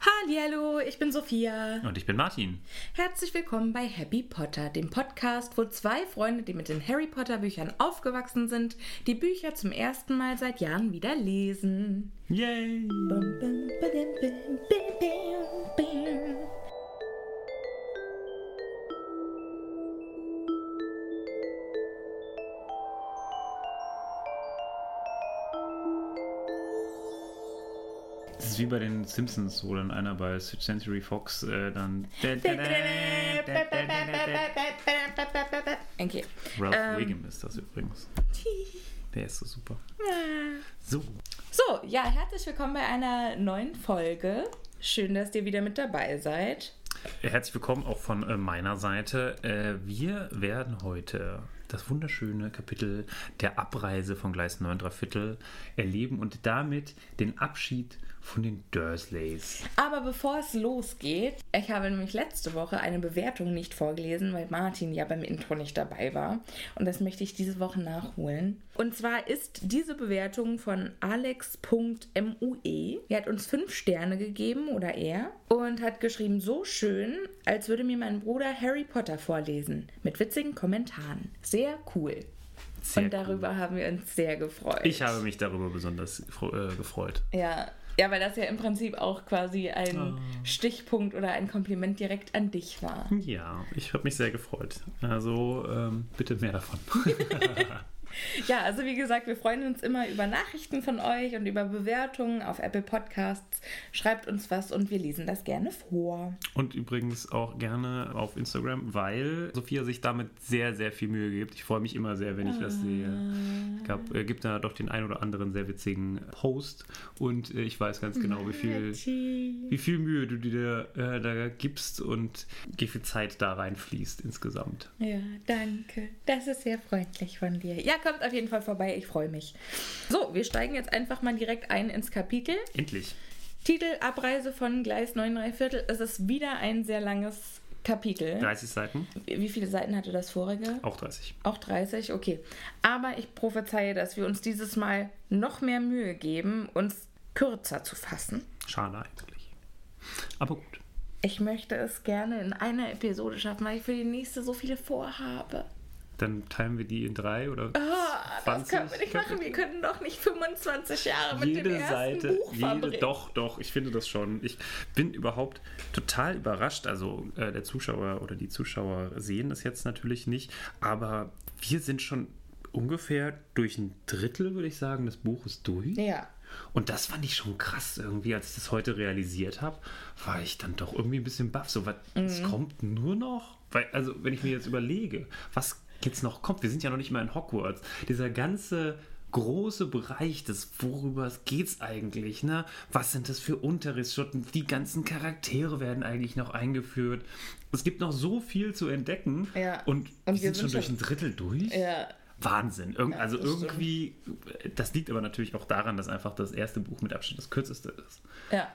Hallo, ich bin Sophia. Und ich bin Martin. Herzlich willkommen bei Happy Potter, dem Podcast, wo zwei Freunde, die mit den Harry Potter Büchern aufgewachsen sind, die Bücher zum ersten Mal seit Jahren wieder lesen. Yay. Bum, bum, badim, ist wie bei den Simpsons, wo dann einer bei Century Fox äh, dann. Okay. Ralph Ähm. Wiggum ist das übrigens. Der ist so super. So. So, ja, herzlich willkommen bei einer neuen Folge. Schön, dass ihr wieder mit dabei seid. Herzlich willkommen auch von äh, meiner Seite. Äh, wir werden heute das wunderschöne Kapitel der Abreise von Gleis 9 3 Viertel erleben und damit den Abschied von den Dursleys. Aber bevor es losgeht, ich habe nämlich letzte Woche eine Bewertung nicht vorgelesen, weil Martin ja beim Intro nicht dabei war. Und das möchte ich diese Woche nachholen. Und zwar ist diese Bewertung von alex.mue. Er hat uns fünf Sterne gegeben oder er und hat geschrieben, so schön, als würde mir mein Bruder Harry Potter vorlesen. Mit witzigen Kommentaren. Sehr cool. Sehr und darüber haben wir uns sehr gefreut. Ich habe mich darüber besonders äh, gefreut. Ja, Ja, weil das ja im Prinzip auch quasi ein Ah. Stichpunkt oder ein Kompliment direkt an dich war. Ja, ich habe mich sehr gefreut. Also ähm, bitte mehr davon. Ja, also wie gesagt, wir freuen uns immer über Nachrichten von euch und über Bewertungen auf Apple Podcasts. Schreibt uns was und wir lesen das gerne vor. Und übrigens auch gerne auf Instagram, weil Sophia sich damit sehr, sehr viel Mühe gibt. Ich freue mich immer sehr, wenn ich das sehe. Gab, äh, gibt da doch den ein oder anderen sehr witzigen Post und äh, ich weiß ganz genau, wie viel, wie viel Mühe du dir äh, da gibst und wie viel Zeit da reinfließt insgesamt. Ja, danke. Das ist sehr freundlich von dir. Ja, kommt auf jeden Fall vorbei. Ich freue mich. So, wir steigen jetzt einfach mal direkt ein ins Kapitel. Endlich. Titel Abreise von Gleis 9 3 Viertel. Es ist wieder ein sehr langes Kapitel. 30 Seiten, Wie viele Seiten hatte das vorige? auch 30. Auch 30, okay. Aber ich prophezeie, dass wir uns dieses Mal noch mehr Mühe geben, uns kürzer zu fassen. Schade eigentlich. Aber gut. Ich möchte es gerne in einer Episode schaffen, weil ich für die nächste so viele vorhabe. Dann teilen wir die in drei oder Ah, das 20 können wir nicht machen. Wir können doch nicht 25 Jahre mit dem jede ersten Seite, Buch jede, verbringen. doch, doch, ich finde das schon. Ich bin überhaupt total überrascht. Also äh, der Zuschauer oder die Zuschauer sehen das jetzt natürlich nicht, aber wir sind schon ungefähr durch ein Drittel, würde ich sagen, des Buches durch. Ja. Und das fand ich schon krass irgendwie, als ich das heute realisiert habe, war ich dann doch irgendwie ein bisschen baff. So, was, es Mhm. kommt nur noch? Weil, also, wenn ich mir jetzt überlege, was jetzt noch kommt, wir sind ja noch nicht mal in Hogwarts. Dieser ganze große Bereich des, worüber geht es eigentlich, ne? Was sind das für Unterrichtsschutten? Die ganzen Charaktere werden eigentlich noch eingeführt. Es gibt noch so viel zu entdecken. Ja. Und, Und wir wir sind schon sind durch ein Drittel durch. Ja. Wahnsinn. Irgend, Ja, also das stimmt. irgendwie, das liegt aber natürlich auch daran, dass einfach das erste Buch mit Abstand das kürzeste ist. Ja.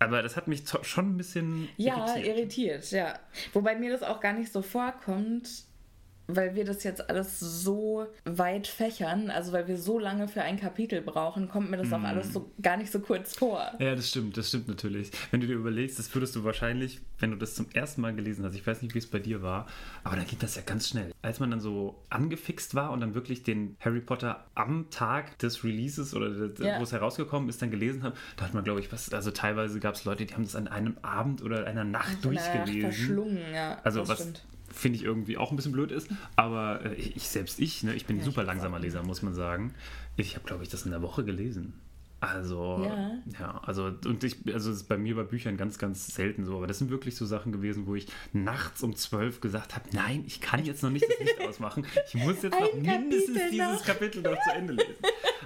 Aber das hat mich schon ein bisschen Ja, irritiert. irritiert, ja. Wobei mir das auch gar nicht so vorkommt, weil wir das jetzt alles so weit fächern, also weil wir so lange für ein Kapitel brauchen, kommt mir das auch alles so gar nicht so kurz vor. Ja, das stimmt, das stimmt natürlich. Wenn du dir überlegst, das würdest du wahrscheinlich, wenn du das zum ersten Mal gelesen hast, ich weiß nicht, wie es bei dir war, aber dann geht das ja ganz schnell. Als man dann so angefixt war und dann wirklich den Harry Potter am Tag des Releases oder des, Ja. wo es herausgekommen ist, dann gelesen hat, da hat man, glaube ich, was, also teilweise gab es Leute, die haben das an einem Abend oder einer Nacht Von der Nacht durchgelesen. verschlungen, ja. Also das was stimmt. Finde ich irgendwie auch ein bisschen blöd ist, aber äh, ich, selbst ich, ne, ich bin ein Ja, super ich langsamer. Leser, muss man sagen. Ich habe glaube ich das in der Woche gelesen. Also Ja. ja, also und ich also es ist bei mir bei Büchern ganz ganz selten so, aber das sind wirklich so Sachen gewesen, wo ich nachts um zwölf gesagt habe, nein, ich kann jetzt noch nicht das Licht ausmachen. Ich muss jetzt noch Ein mindestens Kapitel dieses noch. Kapitel noch zu Ende lesen.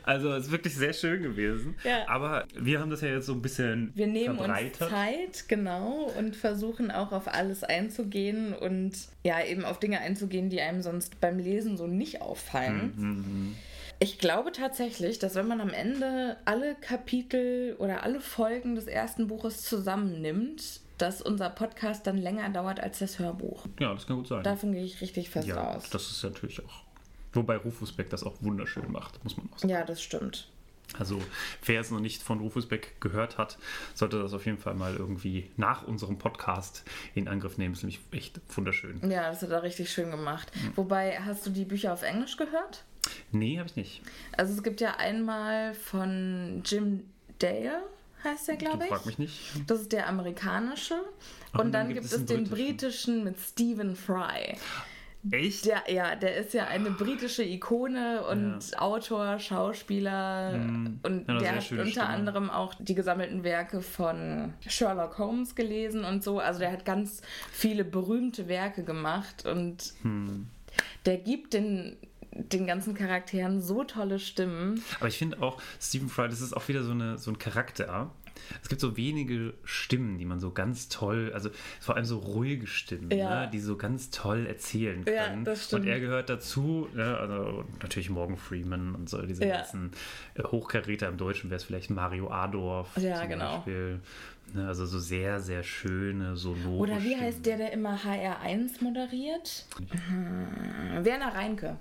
Also es ist wirklich sehr schön gewesen. Ja. Aber wir haben das ja jetzt so ein bisschen Wir nehmen uns verbreitert. Zeit, genau, und versuchen auch auf alles einzugehen und ja, eben auf Dinge einzugehen, die einem sonst beim Lesen so nicht auffallen. Mhm, Ich glaube tatsächlich, dass wenn man am Ende alle Kapitel oder alle Folgen des ersten Buches zusammennimmt, dass unser Podcast dann länger dauert als das Hörbuch. Ja, das kann gut sein. Davon gehe ich richtig fest Ja, aus. das ist natürlich auch. Wobei Rufus Beck das auch wunderschön macht, muss man auch sagen. ja, das stimmt. Also, wer es noch nicht von Rufus Beck gehört hat, sollte das auf jeden Fall mal irgendwie nach unserem Podcast in Angriff nehmen. Das ist nämlich echt wunderschön. Ja, das hat er richtig schön gemacht. Mhm. Wobei, hast du die Bücher auf Englisch gehört? Nee, habe ich nicht. Also es gibt ja einmal von Jim Dale, heißt der, glaube frag ich. mich nicht. Das ist der amerikanische. Ach, und dann gibt es einen den britischen. britischen mit Stephen Fry. Echt? Der, ja, der ist ja eine britische Ikone und Autor, Schauspieler Mm. und Ja, der hat unter Stimme. anderem auch die gesammelten Werke von Sherlock Holmes gelesen und so. Also der hat ganz viele berühmte Werke gemacht und Hm. der gibt den, den ganzen Charakteren so tolle Stimmen. Aber ich finde auch, Stephen Fry, das ist auch wieder so, eine, so ein Charakter. Es gibt so wenige Stimmen, die man so ganz toll, also vor allem so ruhige Stimmen, Ja. ne, die so ganz toll erzählen Ja, können. das stimmt. Und er gehört dazu, ne, also natürlich Morgan Freeman und so diese Ja. ganzen äh, Hochkaräter im Deutschen wäre es vielleicht Mario Adorf Ja, zum genau. Beispiel. Ne, also so sehr, sehr schöne, sonore Oder wie Stimmen. heißt der, der immer HR1 moderiert? Hm, Werner Reinke.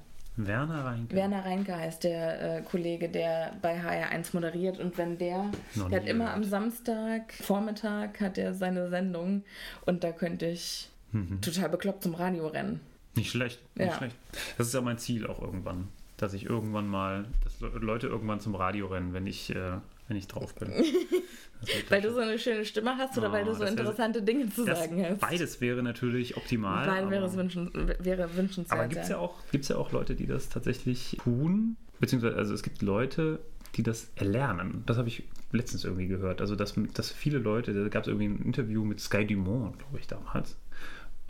Werner Reinke. Werner Reinke heißt der äh, Kollege, der bei HR1 moderiert. Und wenn der, Noch der hat immer gehört. am Samstag, Vormittag hat er seine Sendung. Und da könnte ich Mhm. total bekloppt zum Radio rennen. Nicht schlecht, nicht Ja. schlecht. Das ist ja mein Ziel auch irgendwann, dass ich irgendwann mal, dass Le- Leute irgendwann zum Radio rennen, wenn ich, äh, wenn ich drauf bin. weil du so eine schöne Stimme hast oder Oh, weil du so das wär- interessante Dinge zu sagen hast? Beides wäre natürlich optimal. Weil wäre es wünschen, wäre wünschenswert. Aber gibt es ja, auch- gibt's ja auch Leute, die das tatsächlich tun? Beziehungsweise, also es gibt Leute, die das erlernen. Das habe ich letztens irgendwie gehört. Also, dass, dass viele Leute, da gab es irgendwie ein Interview mit Sky Dumont, glaube ich, damals.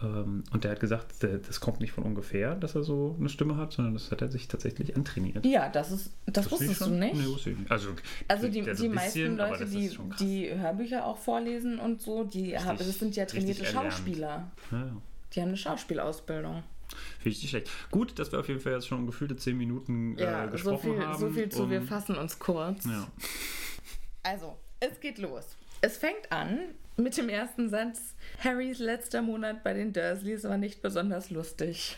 Ähm, Und der hat gesagt, das kommt nicht von ungefähr, dass er so eine Stimme hat, sondern das hat er sich tatsächlich antrainiert. ja, das ist, das ich wusstest du nicht. Nee, wusste ich nicht. Also, Also die, also die meisten bisschen, aber Leute, das die, die Hörbücher auch vorlesen und so, die haben, das sind ja richtig trainierte. Schauspieler. Ja, ja. Die haben eine Schauspielausbildung. Finde ich nicht schlecht. Gut, dass wir auf jeden Fall jetzt schon gefühlte zehn Minuten Ja, äh, so gesprochen viel, haben. so viel zu, wir fassen uns kurz. Also, es geht los. Es fängt an mit dem ersten Satz. Harrys letzter Monat bei den Dursleys war nicht besonders lustig.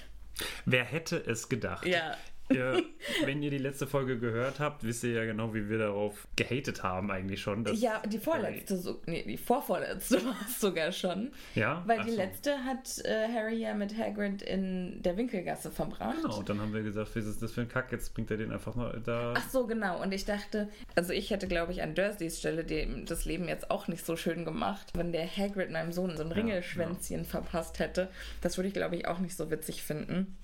Wer hätte es gedacht? Ja. Ihr, wenn ihr die letzte Folge gehört habt, wisst ihr ja genau, wie wir darauf gehatet haben eigentlich schon. Ja, die vorletzte, so, nee, die vorvorletzte war es sogar schon. Ja? Weil Ach die so. letzte hat äh, Harry ja mit Hagrid in der Winkelgasse verbracht. Genau, und dann haben wir gesagt, was ist das für ein Kack? Jetzt bringt er den einfach mal da. Ach so, genau. Und ich dachte, also ich hätte, glaube ich, an Dursleys Stelle dem das Leben jetzt auch nicht so schön gemacht, wenn der Hagrid meinem Sohn so ein Ringelschwänzchen verpasst hätte. Das würde ich, glaube ich, auch nicht so witzig finden.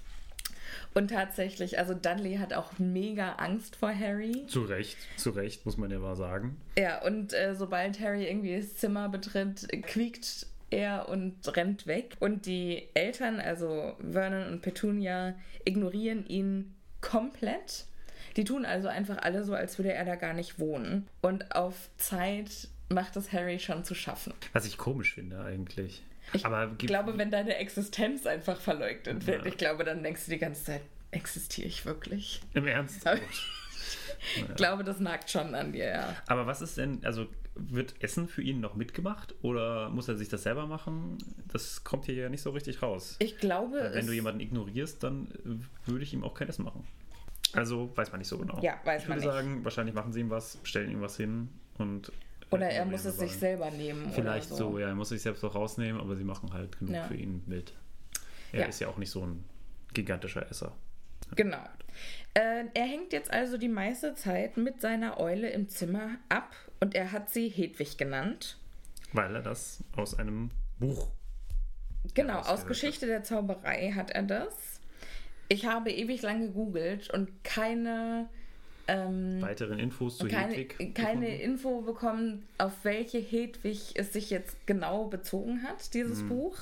Und tatsächlich, also Dudley hat auch mega Angst vor Harry. Zu Recht, zu Recht, muss man ja mal sagen. Ja, und äh, sobald Harry irgendwie das Zimmer betritt, quiekt er und rennt weg. Und die Eltern, also Vernon und Petunia, ignorieren ihn komplett. Die tun also einfach alle so, als würde er da gar nicht wohnen. Und auf Zeit macht es Harry schon zu schaffen. Was ich komisch finde eigentlich. Ich Aber glaube, wenn deine Existenz einfach verleugnet wird, Ja. ich glaube, dann denkst du die ganze Zeit, existiere ich wirklich? Im Ernst? Aber- Ich glaube, das nagt schon an dir, ja. Aber was ist denn, also wird Essen für ihn noch mitgemacht oder muss er sich das selber machen? Das kommt hier ja nicht so richtig raus. Ich glaube, wenn du jemanden ignorierst, dann äh, würde ich ihm auch kein Essen machen. Also weiß man nicht so genau. Ja, weiß ich man würde nicht. sagen, wahrscheinlich machen sie ihm was, stellen ihm was hin und. Oder er muss es sich selber nehmen. Vielleicht oder so. ja, er muss sich selbst auch rausnehmen, aber sie machen halt genug Ja. für ihn mit. Er Ja. ist ja auch nicht so ein gigantischer Esser. Genau. Äh, er hängt jetzt also die meiste Zeit mit seiner Eule im Zimmer ab und er hat sie Hedwig genannt. Weil er das aus einem Buch. Genau, aus Geschichte der Zauberei hat er das. Ich habe ewig lang gegoogelt und keine, ähm, Weiteren Infos zu keine, Hedwig. keine gefunden. Info bekommen, auf welche Hedwig es sich jetzt genau bezogen hat, Mhm. dieses Buch.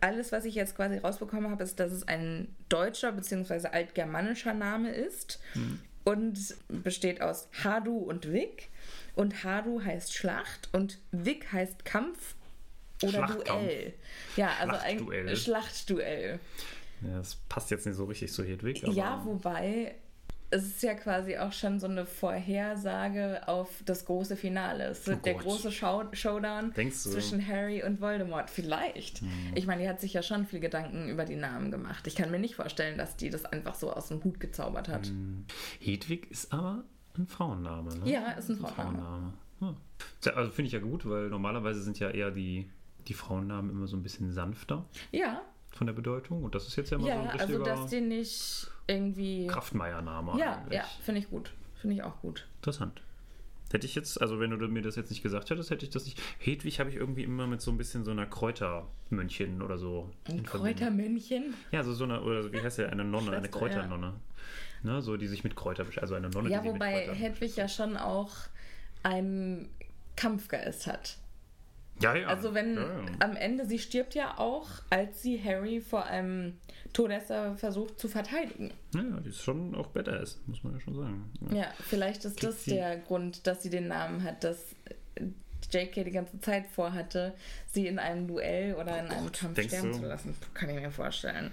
Alles, was ich jetzt quasi rausbekommen habe, ist, dass es ein deutscher bzw. altgermanischer Name ist Mhm. und besteht aus Hadu und Wick. Und Hadu heißt Schlacht und Wick heißt Kampf oder. Duell. Ja, also ein Schlachtduell. Ja, das passt jetzt nicht so richtig zu Hedwig. Aber Ja, wobei es ist ja quasi auch schon so eine Vorhersage auf das große Finale. Es wird der Oh Gott. große Show Showdown? Hm. zwischen Harry und Voldemort. Vielleicht. Ich meine, die hat sich ja schon viel Gedanken über die Namen gemacht. Ich kann mir nicht vorstellen, dass die das einfach so aus dem Hut gezaubert hat. Hm. Hedwig ist aber ein Frauenname, ne? Ja, ist ein Frauenname. Ja. Tja, Also finde ich ja gut, weil normalerweise sind ja eher die, die Frauennamen immer so ein bisschen sanfter Ja, von der Bedeutung. Und das ist jetzt ja immer so ein ja, richtiger also dass die nicht irgendwie. Kraftmeier-Name Ja, eigentlich. ja, finde ich gut. Finde ich auch gut. Interessant. Hätte ich jetzt, also wenn du mir das jetzt nicht gesagt hättest, hätte ich das nicht. Hedwig habe ich irgendwie immer mit so ein bisschen so einer Kräutermönchen oder so. Ein. Kräutermännchen. Ja, so, so eine, oder so, wie heißt der, eine Nonne, eine Kräuternonne. Ne, so, die sich mit Kräuter also eine Nonne, Ja, die sich wobei mit Kräutern Hedwig ja schon auch einen Kampfgeist hat. Ja, ja. Also wenn ja, ja. am Ende, sie stirbt ja auch, als sie Harry vor einem Todesser versucht zu verteidigen. Ja, die ist schon auch badass, muss man ja schon sagen. Ja. Ja, vielleicht ist Kriegt das der Grund, dass sie den Namen hat, dass JK die ganze Zeit vorhatte, sie in einem Duell oder in einem Kampf denkst sterben du? zu lassen. Kann ich mir vorstellen.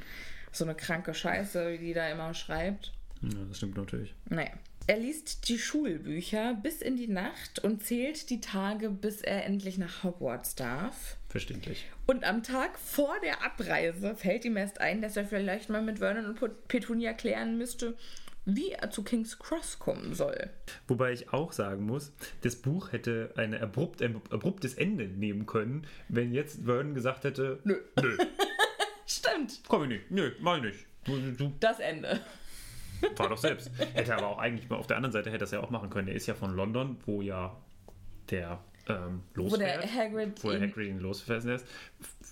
So eine kranke Scheiße, wie die da immer schreibt. ja, das stimmt natürlich. Naja. Er liest die Schulbücher bis in die Nacht und zählt die Tage, bis er endlich nach Hogwarts darf. Verständlich. Und am Tag vor der Abreise fällt ihm erst ein, dass er vielleicht mal mit Vernon und Pet- Petunia klären müsste, wie er zu King's Cross kommen soll. Wobei ich auch sagen muss, das Buch hätte ein, abrupt, abruptes Ende nehmen können, wenn jetzt Vernon gesagt hätte, Nö. nö, Stimmt, komm ich nicht, nö, mach ich nicht. Du, du, das Ende. War doch selbst. Hätte aber auch eigentlich mal auf der anderen Seite hätte das ja auch machen können. Der ist ja von London, wo ja der ähm, losfährt. Wo der Hagrid wo der Hagrid ihn losfährt lässt,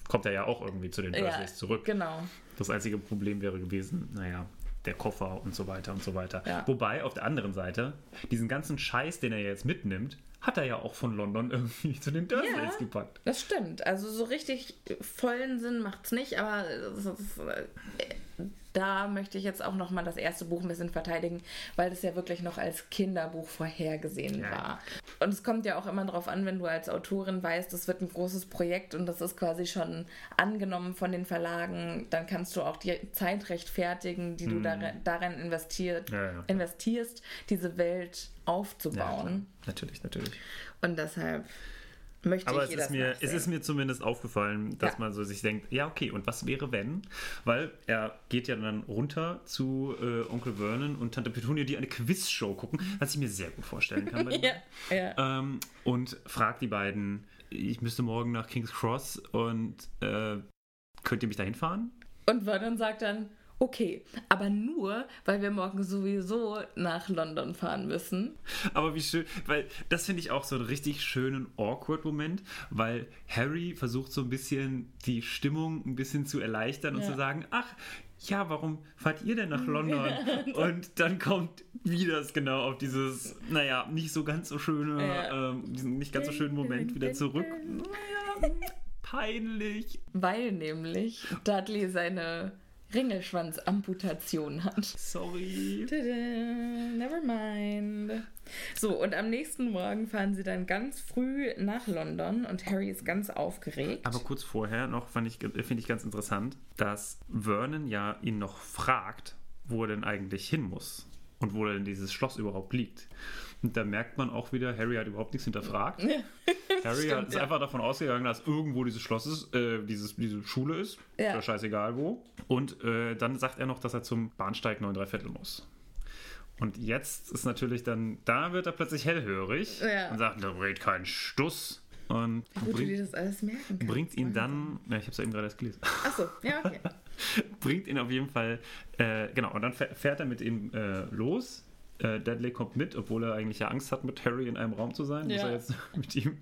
kommt er ja auch irgendwie zu den Dursleys zurück. Genau. Das einzige Problem wäre gewesen, naja, der Koffer und so weiter und so weiter. Ja. Wobei, auf der anderen Seite, diesen ganzen Scheiß, den er jetzt mitnimmt, hat er ja auch von London irgendwie zu den Dursleys Ja. gepackt. Das stimmt. Also so richtig vollen Sinn macht's nicht, aber ist, äh, da möchte ich jetzt auch noch mal das erste Buch ein bisschen verteidigen, weil das ja wirklich noch als Kinderbuch vorhergesehen Ja. war. Und es kommt ja auch immer darauf an, wenn du als Autorin weißt, das wird ein großes Projekt und das ist quasi schon angenommen von den Verlagen, dann kannst du auch die Zeit rechtfertigen, die du darin, darin investiert, Ja, ja. investierst, diese Welt aufzubauen. natürlich, natürlich. und deshalb möchte Aber ich es ist, mir, es ist mir zumindest aufgefallen, dass Ja. man so sich denkt, ja, okay, und was wäre, wenn? Weil er geht ja dann runter zu äh, Onkel Vernon und Tante Petunia, die eine Quizshow gucken, was ich mir sehr gut vorstellen kann. Ja, ja. ähm, und fragt die beiden, ich müsste morgen nach King's Cross und äh, könnt ihr mich dahin fahren? Und Vernon sagt dann, okay, aber nur, weil wir morgen sowieso nach London fahren müssen. Aber wie schön, weil das finde ich auch so einen richtig schönen Awkward-Moment, weil Harry versucht so ein bisschen die Stimmung ein bisschen zu erleichtern und Ja. zu sagen, ach, ja, warum fahrt ihr denn nach London? und dann kommt wieder es genau auf dieses, naja, nicht so ganz so schöne, Ja. ähm, diesen nicht ganz so schönen Moment wieder zurück. Naja, peinlich. Weil nämlich Dudley seine Ringelschwanz-Amputation hat. Sorry. Tada, never mind. So, und am nächsten Morgen fahren sie dann ganz früh nach London und Harry ist ganz aufgeregt. Aber kurz vorher noch finde ich ganz interessant, dass Vernon ja ihn noch fragt, wo er denn eigentlich hin muss und wo denn dieses Schloss überhaupt liegt. Und da merkt man auch wieder, Harry hat überhaupt nichts hinterfragt. Harry Stimmt, ist ja. einfach davon ausgegangen, dass irgendwo dieses Schloss ist, äh, dieses, diese Schule ist. Ja. Ja scheißegal wo. Und äh, dann sagt er noch, dass er zum Bahnsteig 9 3 Viertel muss. Und jetzt ist natürlich dann, da wird er plötzlich hellhörig Ja. und sagt, da red kein Stuss. Und Gut, wie bringt, du das alles merken kannst. bringt ihn dann, ja, ich habe es ja eben gerade erst gelesen, Achso, ja, okay. bringt ihn auf jeden Fall, äh, genau, und dann fäh- fährt er mit ihm äh, los. Äh, Dudley kommt mit, obwohl er eigentlich ja Angst hat, mit Harry in einem Raum zu sein. Muss Ja. er jetzt mit ihm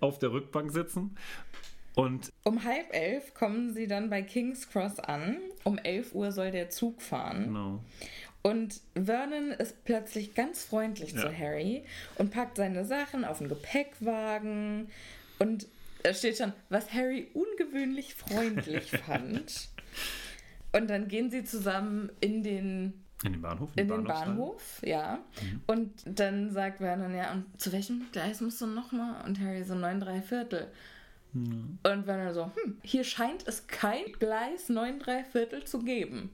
auf der Rückbank sitzen. Und Um halb elf kommen sie dann bei King's Cross an. Um elf Uhr soll der Zug fahren. genau. Und Vernon ist plötzlich ganz freundlich Ja. zu Harry und packt seine Sachen auf den Gepäckwagen. Und da steht schon, was Harry ungewöhnlich freundlich fand. Und dann gehen sie zusammen in den, in den Bahnhof. in den Bahnhofshalle. Bahnhof, ja. Und dann sagt Vernon, ja, und zu welchem Gleis musst du nochmal? Und Harry so, neun, drei Viertel. Und Vernon so, hm, hier scheint es kein Gleis neun, drei Viertel zu geben.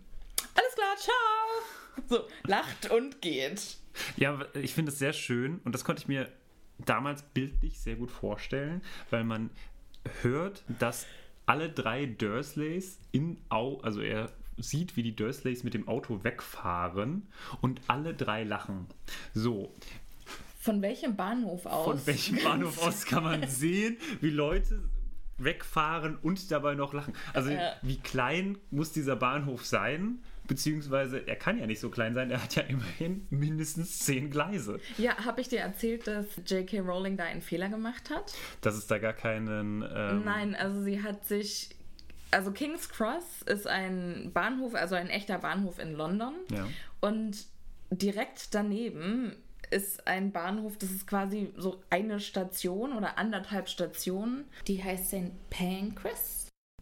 Alles klar, ciao! So, lacht und geht. Ja, ich finde es sehr schön und das konnte ich mir damals bildlich sehr gut vorstellen, weil man hört, dass alle drei Dursleys in Au, also er sieht, wie die Dursleys mit dem Auto wegfahren und alle drei lachen. So, Von welchem Bahnhof aus? von welchem Bahnhof aus kann man sehen, wie Leute wegfahren und dabei noch lachen? Also, Ja. wie klein muss dieser Bahnhof sein? Beziehungsweise, er kann ja nicht so klein sein, er hat ja immerhin mindestens zehn Gleise. Ja, habe ich dir erzählt, dass J.K. Rowling da einen Fehler gemacht hat? Dass es da gar keinen. Ähm, Nein, also sie hat sich. Also King's Cross ist ein Bahnhof, also ein echter Bahnhof in London. Ja. Und direkt daneben ist ein Bahnhof, das ist quasi so eine Station oder anderthalb Stationen. Die heißt St. Pancras.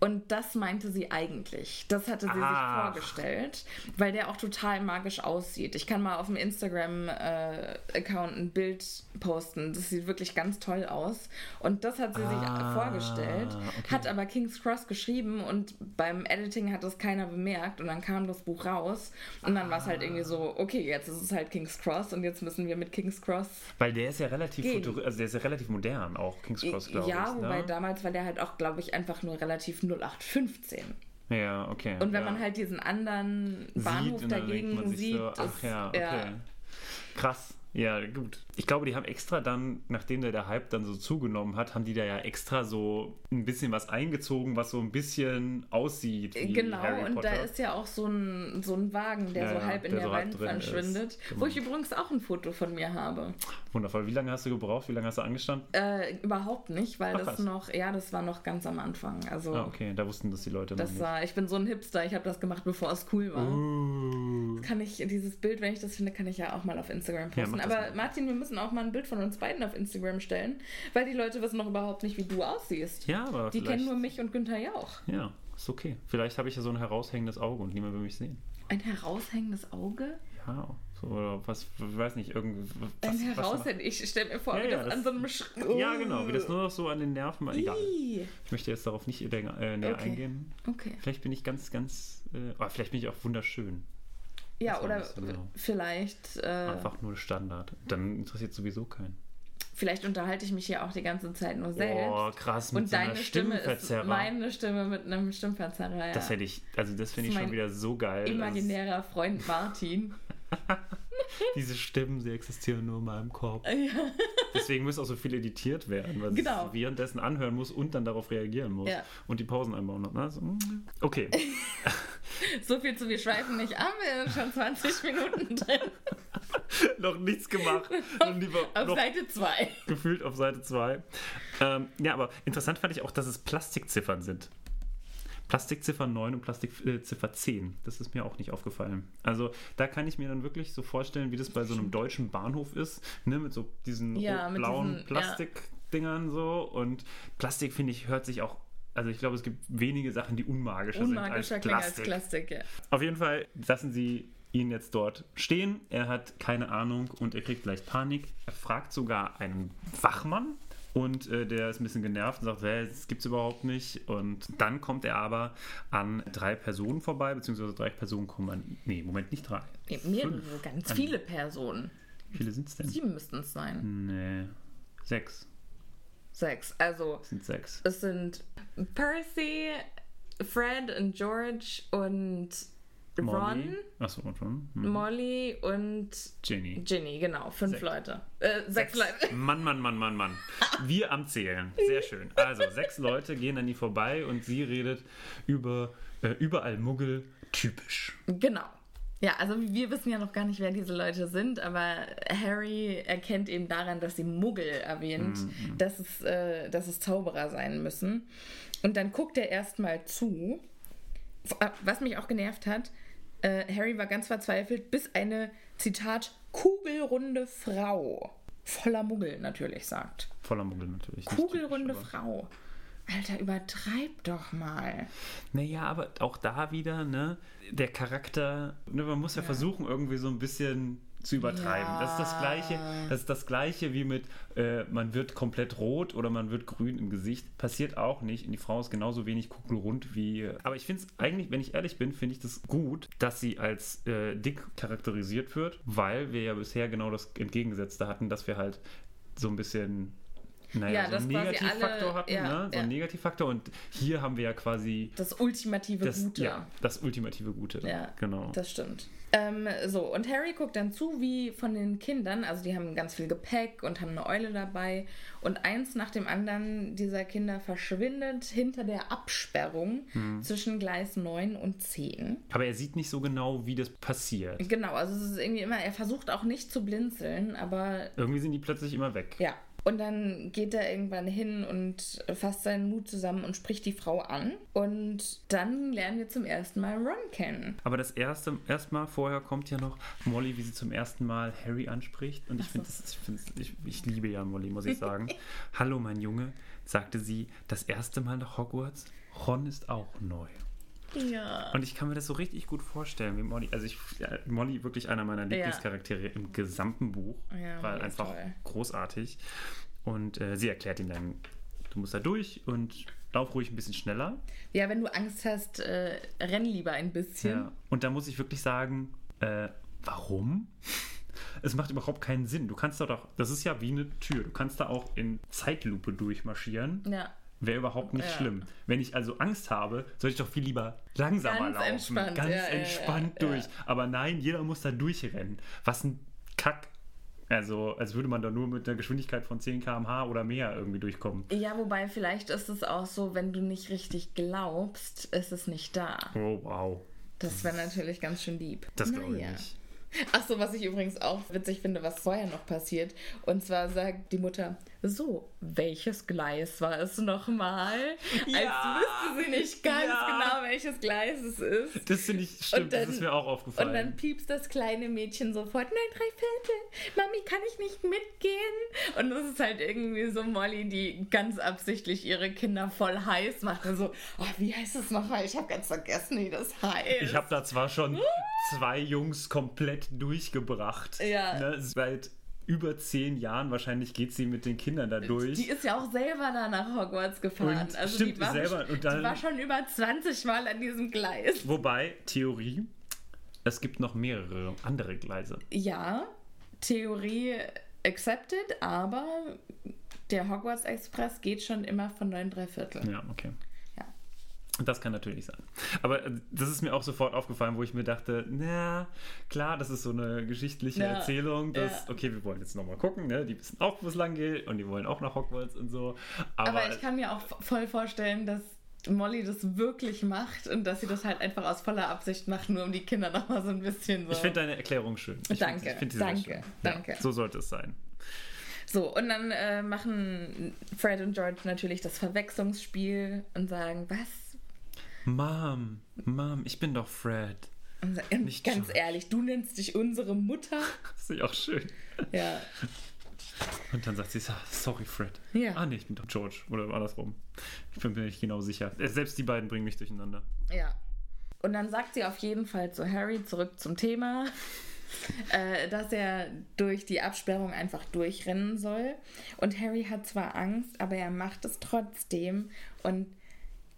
Und das meinte sie eigentlich. Das hatte sie Ach. sich vorgestellt, weil der auch total magisch aussieht. Ich kann mal auf dem Instagram-Account ein Bild posten. Das sieht wirklich ganz toll aus. Und das hat sie sich Ah, vorgestellt, okay. hat aber King's Cross geschrieben und beim Editing hat das keiner bemerkt und dann kam das Buch raus und dann war es halt irgendwie so, okay, jetzt ist es halt King's Cross und jetzt müssen wir mit King's Cross. Weil der ist ja relativ also der ist ja relativ modern, auch King's Cross, glaube ja, ich. wobei ne? damals war der halt auch, glaube ich, einfach nur relativ 0815. Ja, okay. Und wenn ja. man halt diesen anderen Bahnhof Sieht, dagegen sieht, so, ach ja, okay. Krass. Ja, gut. Ich glaube, die haben extra dann, nachdem der, der Hype dann so zugenommen hat, haben die da ja extra so ein bisschen was eingezogen, was so ein bisschen aussieht. Wie Genau, Harry und Potter. da ist ja auch so ein, so ein Wagen, der Ja, so ja, halb in der so Wand verschwindet. Genau. Wo ich übrigens auch ein Foto von mir habe. Wundervoll. Wie lange hast du gebraucht? Wie lange hast du angestanden? Äh, überhaupt nicht, weil Ach, das krass. noch, ja, das war noch ganz am Anfang. Also Ah, okay, da wussten das die Leute noch das war, ich bin so ein Hipster, ich habe das gemacht, bevor es cool war. Uh. Kann ich, dieses Bild, wenn ich das finde, kann ich ja auch mal auf Instagram Ja, posten. das Aber. Martin, wir müssen auch mal ein Bild von uns beiden auf Instagram stellen, weil die Leute wissen noch überhaupt nicht, wie du aussiehst. Ja, aber Die vielleicht, kennen nur mich und Günther Jauch. Ja, ist okay. Vielleicht habe ich ja so ein heraushängendes Auge und niemand will mich sehen. Ein heraushängendes Auge? Ja, so, oder was, ich weiß nicht, irgendwie. Was, Ein heraushängendes, ich stelle mir vor, Ja, wie ja, das, das- an so einem Sch Ja, genau, wie das nur noch so an den Nerven. Egal. Ih. Ich möchte jetzt darauf nicht äh, näher Okay. eingehen. Okay. Vielleicht bin ich ganz, ganz. Äh, aber vielleicht bin ich auch wunderschön. Ja, Das oder bisschen so. vielleicht, äh, Einfach nur Standard. Dann interessiert sowieso keinen. vielleicht unterhalte ich mich hier auch die ganze Zeit nur selbst. Oh, krass, mit und so deine Stimme ist meine Stimme mit einem Stimmverzerrer. Ja. Das hätte ich, also das finde Das ich schon wieder so geil. Imaginärer Freund Martin. Das, diese Stimmen, sie existieren nur in meinem Kopf. ja. Deswegen muss auch so viel editiert werden, weil Genau. es währenddessen anhören muss und dann darauf reagieren muss. Ja. Und die Pausen einbauen. Also, okay. So viel zu wir schweifen nicht ab, wir sind schon 20 Minuten drin. noch nichts gemacht. Noch lieber, Auf noch Seite 2. gefühlt auf Seite 2. Ähm, ja, aber interessant fand ich auch, dass es Plastikziffern sind. Plastikziffer 9 und Plastikziffer 10. Das ist mir auch nicht aufgefallen. Also da kann ich mir dann wirklich so vorstellen, wie das bei so einem deutschen Bahnhof ist, ne, mit so diesen Ja, blauen diesen- ja. Plastikdingern so. Und Plastik, finde ich, hört sich auch. Also ich glaube, es gibt wenige Sachen, die unmagischer, Unmagischer sind als klingt als Plastik. Plastik, ja. Auf jeden Fall lassen sie ihn jetzt dort stehen. Er hat keine Ahnung und er kriegt leicht Panik. Er fragt sogar einen Wachmann und äh, der ist ein bisschen genervt und sagt, "Hä, das gibt's überhaupt nicht. Und dann kommt er aber an drei Personen vorbei, beziehungsweise drei Personen kommen an. Nee, Moment, nicht drei. Nee, mehrere, ganz An- viele Personen. Wie viele sind es denn? Sieben müssten es sein. Nee. Sechs. Sechs. Also, Es sind sechs. es sind Percy, Fred und George und Ron, Achso, und Ron. Hm. Molly und Ginny. Ginny, genau. Fünf Sechs. Leute. Äh, sechs, Leute. Mann, Mann, Mann, Mann, Mann. Wir am Zählen. Sehr schön. Also, sechs Leute gehen an die vorbei und sie redet über äh, überall Muggel typisch. Genau. Ja, also wir wissen ja noch gar nicht, wer diese Leute sind, aber Harry erkennt eben daran, dass sie Muggel erwähnt, dass, es, äh, dass es Zauberer sein müssen. Und dann guckt er erstmal zu. Äh, Was mich auch genervt hat, äh, Harry war ganz verzweifelt, bis eine, Zitat, kugelrunde Frau, voller Muggel natürlich sagt. Voller Muggel natürlich. Kugelrunde typisch, Frau. Alter, übertreib doch mal. Naja, aber auch da wieder, ne? Der Charakter, ne, man muss ja, versuchen, irgendwie so ein bisschen zu übertreiben. Ja. Das ist das Gleiche, das ist das Gleiche wie mit, äh, man wird komplett rot oder man wird grün im Gesicht. Passiert auch nicht. Und die Frau ist genauso wenig kugelrund wie. Aber ich finde es eigentlich, wenn ich ehrlich bin, finde ich das gut, dass sie als äh, dick charakterisiert wird, weil wir ja bisher genau das Entgegengesetzte hatten, dass wir halt so ein bisschen. Naja, Ja, so einen Negativfaktor alle- hatten, ja, ne? So einen ja. Negativfaktor. Und hier haben wir ja quasi Das ultimative das, Gute. ja, das ultimative Gute. Ja, genau. Das stimmt. Ähm, so, und Harry guckt dann zu, wie von den Kindern, also die haben ganz viel Gepäck und haben eine Eule dabei. Und eins nach dem anderen dieser Kinder verschwindet hinter der Absperrung Hm. zwischen Gleis 9 und 10. Aber er sieht nicht so genau, wie das passiert. Genau, also es ist irgendwie immer, er versucht auch nicht zu blinzeln, aber Irgendwie sind die plötzlich immer weg. ja. Und dann geht er irgendwann hin und fasst seinen Mut zusammen und spricht die Frau an. Und dann lernen wir zum ersten Mal Ron kennen. Aber das erste, erstmal vorher kommt ja noch Molly, wie sie zum ersten Mal Harry anspricht. Und ich finde ich, ich, ich liebe ja Molly, muss ich sagen. Hallo, mein Junge, sagte sie, das erste Mal nach Hogwarts. Ron ist auch neu. Ja. Und ich kann mir das so richtig gut vorstellen, wie Molly, also ich, ja, Molly wirklich einer meiner Lieblingscharaktere im gesamten Buch, Ja, weil einfach toll. großartig. Und äh, sie erklärt ihm dann, du musst da durch und lauf ruhig ein bisschen schneller. Ja, wenn du Angst hast, äh, renn lieber ein bisschen. Ja. Und da muss ich wirklich sagen, äh, warum? Es macht überhaupt keinen Sinn. Du kannst da doch, das ist ja wie eine Tür. Du kannst da auch in Zeitlupe durchmarschieren. Ja. Wäre überhaupt nicht Ja. schlimm. Wenn ich also Angst habe, soll ich doch viel lieber langsamer Ganz laufen. entspannt, Ganz ja, entspannt ja. durch. Aber nein, jeder muss da durchrennen. Was ein Kack. Also, als würde man da nur mit einer Geschwindigkeit von 10 km/h oder mehr irgendwie durchkommen. Ja, wobei vielleicht ist es auch so, wenn du nicht richtig glaubst, ist es nicht da. Oh, wow. Das wäre natürlich ganz schön lieb. Das glaube ich nicht. Ach so, was ich übrigens auch witzig finde, was vorher noch passiert. Und zwar sagt die Mutter, so, welches Gleis war es nochmal? Ja, Als wüsste sie nicht ganz ja. genau, welches Gleis es ist. Das finde ich, stimmt, dann- das ist mir auch aufgefallen. Und dann piepst das kleine Mädchen sofort, nein, drei Viertel, Mami, kann ich nicht mitgehen? Und das ist halt irgendwie so Molly, die ganz absichtlich ihre Kinder voll heiß macht. Und so, oh, wie heißt es nochmal? Ich habe ganz vergessen, wie das heißt. Ich habe da zwar schon zwei Jungs komplett durchgebracht. Ja. Ne, seit über zehn Jahren wahrscheinlich geht sie mit den Kindern da durch. Die ist ja auch selber da nach Hogwarts gefahren. Und also stimmt, die war, selber. Und dann- die war schon über 20 Mal an diesem Gleis. Wobei, Theorie, es gibt noch mehrere andere Gleise. Ja, Theorie accepted, aber der Hogwarts Express geht schon immer von 9 3 Viertel. Ja, okay. Das kann natürlich sein. Aber äh, das ist mir auch sofort aufgefallen, wo ich mir dachte, na, klar, das ist so eine geschichtliche Ja, Erzählung, dass, ja. okay, wir wollen jetzt nochmal gucken, ne? Die wissen auch, wo es lang geht und die wollen auch nach Hogwarts und so. Aber, Aber ich kann mir auch voll vorstellen, dass Molly das wirklich macht und dass sie das halt einfach aus voller Absicht macht, nur um die Kinder nochmal so ein bisschen so. ich finde deine Erklärung schön. Ich Danke, find- ich find danke, schön. danke. Ja, so sollte es sein. So, und dann äh, machen Fred und George natürlich das Verwechslungsspiel und sagen, was? Mom, Mom, ich bin doch Fred. Und Nicht ganz George. ehrlich, du nennst dich unsere Mutter? Das ist ja auch schön. Ja. Und dann sagt sie, "Ah, sorry, Fred. Ja. Ah, nee, ich bin doch George. Oder andersrum. Ich bin mir nicht genau sicher. Äh, Selbst die beiden bringen mich durcheinander. Ja. Und dann sagt sie auf jeden Fall zu Harry, zurück zum Thema, äh, dass er durch die Absperrung einfach durchrennen soll. Und Harry hat zwar Angst, aber er macht es trotzdem. Und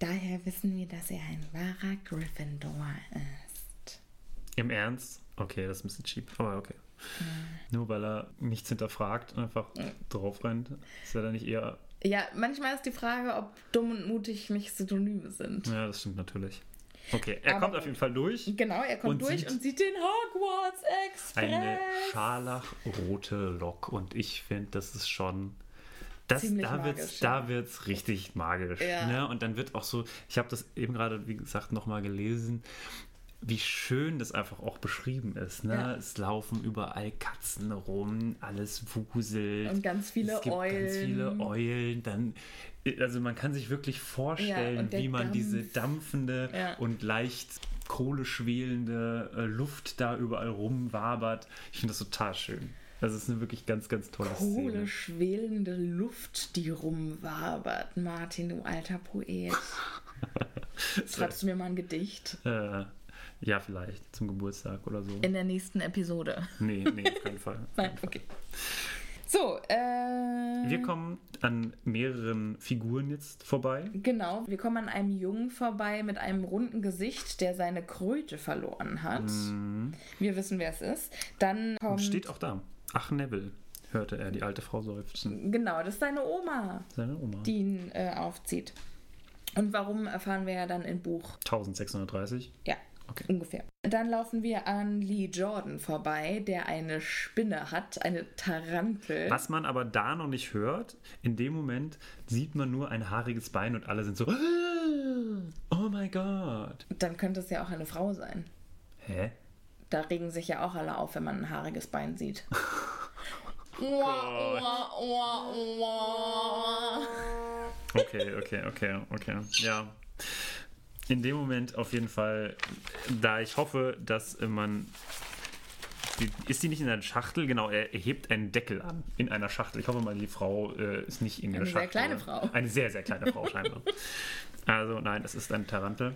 daher wissen wir, dass er ein wahrer Gryffindor ist. Im Ernst? Okay, das ist ein bisschen cheap, aber okay. Nur weil er nichts hinterfragt und einfach drauf rennt, ist er dann nicht eher. Ja, manchmal ist die Frage, ob dumm und mutig nicht Synonyme sind. Ja, das stimmt natürlich. Okay, er Aber- kommt auf jeden Fall durch. Genau, er kommt Und durch sieht und sieht den Hogwarts Express. Eine scharlachrote Lok und ich finde, das ist schon. Das, Ziemlich da wird's, ja. da wird's richtig magisch. Ja. Ne? Und dann wird auch so, ich habe das eben gerade, wie gesagt, nochmal gelesen, wie schön das einfach auch beschrieben ist. Ne? Ja. Es laufen überall Katzen rum, alles wuselt. Und ganz viele es gibt Eulen. Ganz viele Eulen. Dann, also man kann sich wirklich vorstellen, der wie man diese Dampf. dampfende Ja. und leicht kohleschwelende äh, Luft da überall rumwabert. Ich finde das total schön. Das ist eine wirklich ganz, ganz tolle Kohle Szene. schwelende Luft, die rumwabert. Martin, du alter Poet. Schreibst du mir mal ein Gedicht? Äh, ja, vielleicht zum Geburtstag oder so. In der nächsten Episode. Nee, nee, auf keinen Fall. Nein, okay. So, äh. Wir kommen an mehreren Figuren jetzt vorbei. Genau, wir kommen an einem Jungen vorbei mit einem runden Gesicht, der seine Kröte verloren hat. Wir wissen, wer es ist. Dann kommt. Steht auch da. Ach, Neville, hörte er die alte Frau seufzen. Genau, das ist seine Oma, Seine Oma. die ihn äh, aufzieht. Und warum erfahren wir ja dann im Buch 1630. Ja, Okay. ungefähr. Dann laufen wir an Lee Jordan vorbei, der eine Spinne hat, eine Tarantel. Was man aber da noch nicht hört, in dem Moment sieht man nur ein haariges Bein und alle sind so, oh mein Gott. Dann könnte es ja auch eine Frau sein. Hä? Da regen sich ja auch alle auf, wenn man ein haariges Bein sieht. Okay, okay, okay, okay. Ja. In dem Moment auf jeden Fall, da ich hoffe, dass man. Die, ist die nicht in einer Schachtel? Genau, er hebt einen Deckel an in einer Schachtel. Ich hoffe mal, die Frau äh, ist nicht in der Eine sehr Schachtel. kleine Frau. Eine sehr, sehr kleine Frau scheinbar. Also nein, das ist eine Tarantel,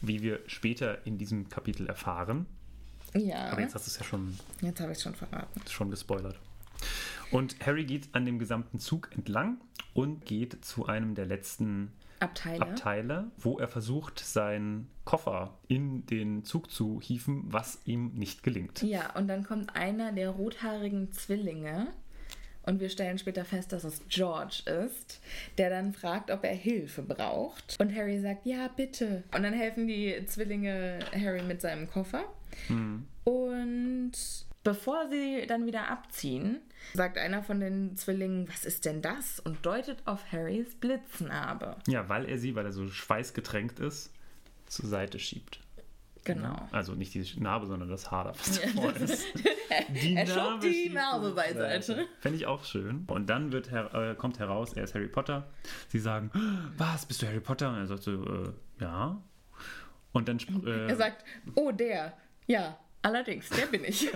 wie wir später in diesem Kapitel erfahren. Ja, Aber jetzt hast du es ja schon jetzt habe ich es schon verraten. schon gespoilert. Und Harry geht an dem gesamten Zug entlang und geht zu einem der letzten Abteile. Abteile, wo er versucht, seinen Koffer in den Zug zu hieven, was ihm nicht gelingt. Ja, und dann kommt einer der rothaarigen Zwillinge und wir stellen später fest, dass es George ist, der dann fragt, ob er Hilfe braucht. Und Harry sagt, ja, bitte. Und dann helfen die Zwillinge Harry mit seinem Koffer. Und Bevor sie dann wieder abziehen, sagt einer von den Zwillingen, was ist denn das? Und deutet auf Harrys Blitznarbe. Ja, weil er sie, weil er so schweißgetränkt ist, zur Seite schiebt. Genau. Also nicht die Narbe, sondern das Haar, was davor ist. Die er schob die Narbe beiseite. Fände ich auch schön. Und dann wird her äh, kommt heraus, er ist Harry Potter. Sie sagen, was, bist du Harry Potter? Und er sagt so, äh, ja. Und dann äh, Er sagt, oh, der. Ja, allerdings, der bin ich.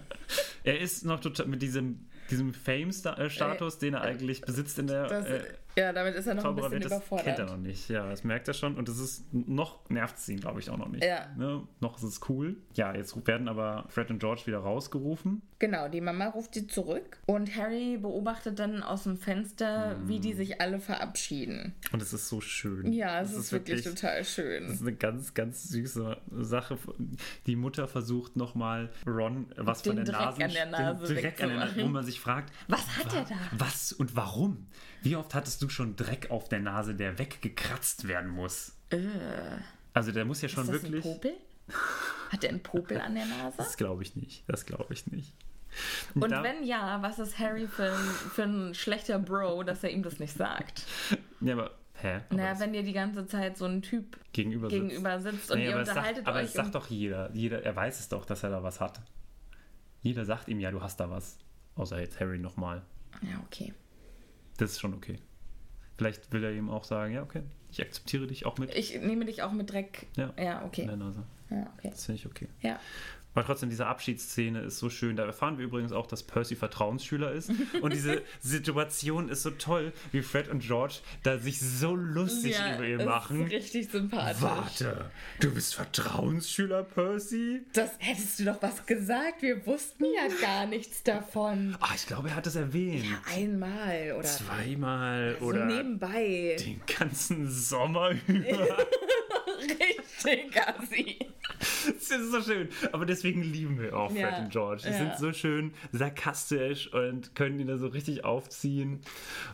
er ist noch total mit diesem, diesem Fame-Status, den er eigentlich besitzt in der Das, äh, ja, damit ist er noch ein bisschen. Das kennt er überfordert. noch nicht. Ja, das merkt er schon. Und das ist noch nervt es ihn, glaube ich, auch noch nicht. Ja. Ne? Noch ist es cool. Ja, jetzt werden aber Fred und George wieder rausgerufen. Genau, die Mama ruft sie zurück und Harry beobachtet dann aus dem Fenster, wie Mm. die sich alle verabschieden. Und es ist so schön. Ja, es Das ist, wirklich, total Das schön. ist eine ganz, ganz süße Sache. Die Mutter versucht nochmal Ron was Den von der Dreck Nase, an der Nase den Dreck an der Nase, wo man sich fragt, Was hat er da? Was und warum? Wie oft hattest du schon Dreck auf der Nase, der weggekratzt werden muss? Also der muss ja schon Ist das wirklich. ein Popel? Hat er einen Popel an der Nase? Das glaube ich nicht. Das glaube ich nicht. Und Da- wenn ja, was ist Harry für ein, für ein schlechter Bro, dass er ihm das nicht sagt? Ja, aber hä? Aber Naja, wenn dir die ganze Zeit so ein Typ gegenüber sitzt. gegenüber sitzt und Nee, ihr aber unterhaltet sagt, aber euch. es sagt doch jeder. jeder. Er weiß es doch, dass er da was hat. Jeder sagt ihm ja, du hast da was. Außer jetzt Harry nochmal. ja, okay. Das ist schon okay. Vielleicht will er ihm auch sagen, ja, okay, ich akzeptiere dich auch mit Ich nehme dich auch mit Dreck. Ja. ja in okay. der Nase. Ja, okay. Das finde ich okay. Ja. Aber trotzdem, diese Abschiedsszene ist so schön. Da erfahren wir übrigens auch, dass Percy Vertrauensschüler ist. Und diese Situation ist so toll, wie Fred und George da sich so lustig ja, über ihn machen. Ist richtig sympathisch. Warte, du bist Vertrauensschüler, Percy? Das hättest du doch was gesagt. Wir wussten ja gar nichts davon. Ah, ich glaube, er hat es erwähnt. Ja, einmal oder Zweimal so oder nebenbei. den ganzen Sommer über. Richtig, Assi. Das ist so schön. Aber deswegen lieben wir auch Fred Ja, und George. Die ja. sind so schön sarkastisch und können ihn da so richtig aufziehen.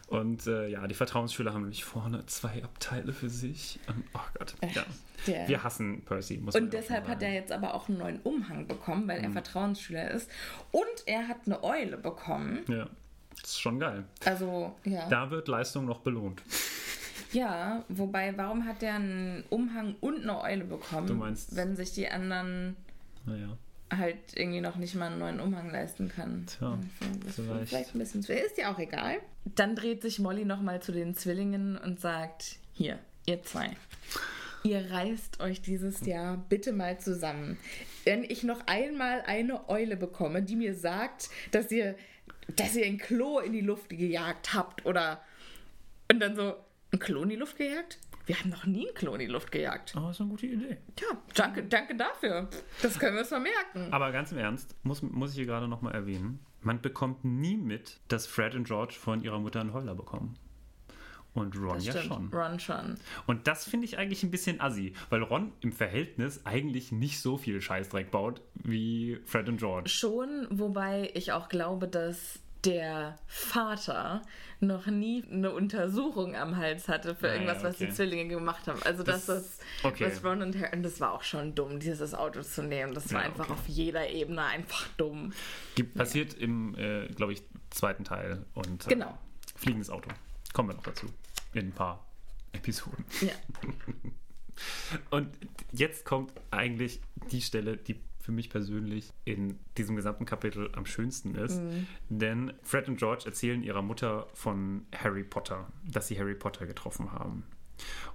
Und äh, ja, die Vertrauensschüler haben nämlich vorne zwei Abteile für sich. Und, oh Gott, ja. der- Wir hassen Percy, muss Und deshalb hat er jetzt aber auch einen neuen Umhang bekommen, weil er Mhm. Vertrauensschüler ist. Und er hat eine Eule bekommen. Ja, das ist schon geil. Also, ja. Da wird Leistung noch belohnt. Ja, wobei, warum hat der einen Umhang und eine Eule bekommen, Du meinst- wenn sich die anderen Naja. halt irgendwie noch nicht mal einen neuen Umhang leisten kann. Tja, ist vielleicht. vielleicht ein bisschen zu Ist ja auch egal. Dann dreht sich Molly nochmal zu den Zwillingen und sagt, hier, ihr zwei. Ihr reißt euch dieses Jahr bitte mal zusammen. Wenn ich noch einmal eine Eule bekomme, die mir sagt, dass ihr, dass ihr ein Klo in die Luft gejagt habt oder und dann so, ein Klo in die Luft gejagt? Wir haben noch nie ein Klo in die Luft gejagt. Aber das ist eine gute Idee. Ja, danke, danke dafür. Das können wir uns vermerken. Aber ganz im Ernst, muss, muss ich hier gerade nochmal erwähnen, man bekommt nie mit, dass Fred und George von ihrer Mutter einen Heuler bekommen. Und Ron Das ja stimmt, schon. Ron schon. Und das finde ich eigentlich ein bisschen assi, weil Ron im Verhältnis eigentlich nicht so viel Scheißdreck baut wie Fred und George. Schon, wobei ich auch glaube, dass der Vater noch nie eine Untersuchung am Hals hatte für Ah, irgendwas, ja, was die okay. Zwillinge gemacht haben. Also das, Das- ist, okay. was Ron und Harry, und das war auch schon dumm, dieses Auto zu nehmen. Das war Ja, einfach okay. auf jeder Ebene einfach dumm. Gibt, passiert im, äh, glaube ich, zweiten Teil. Und, äh, Genau. Fliegendes Auto. Kommen wir noch dazu. In ein paar Episoden. Ja. Und jetzt kommt eigentlich die Stelle, die für mich persönlich in diesem gesamten Kapitel am schönsten ist. Mhm. Denn Fred und George erzählen ihrer Mutter von Harry Potter, dass sie Harry Potter getroffen haben.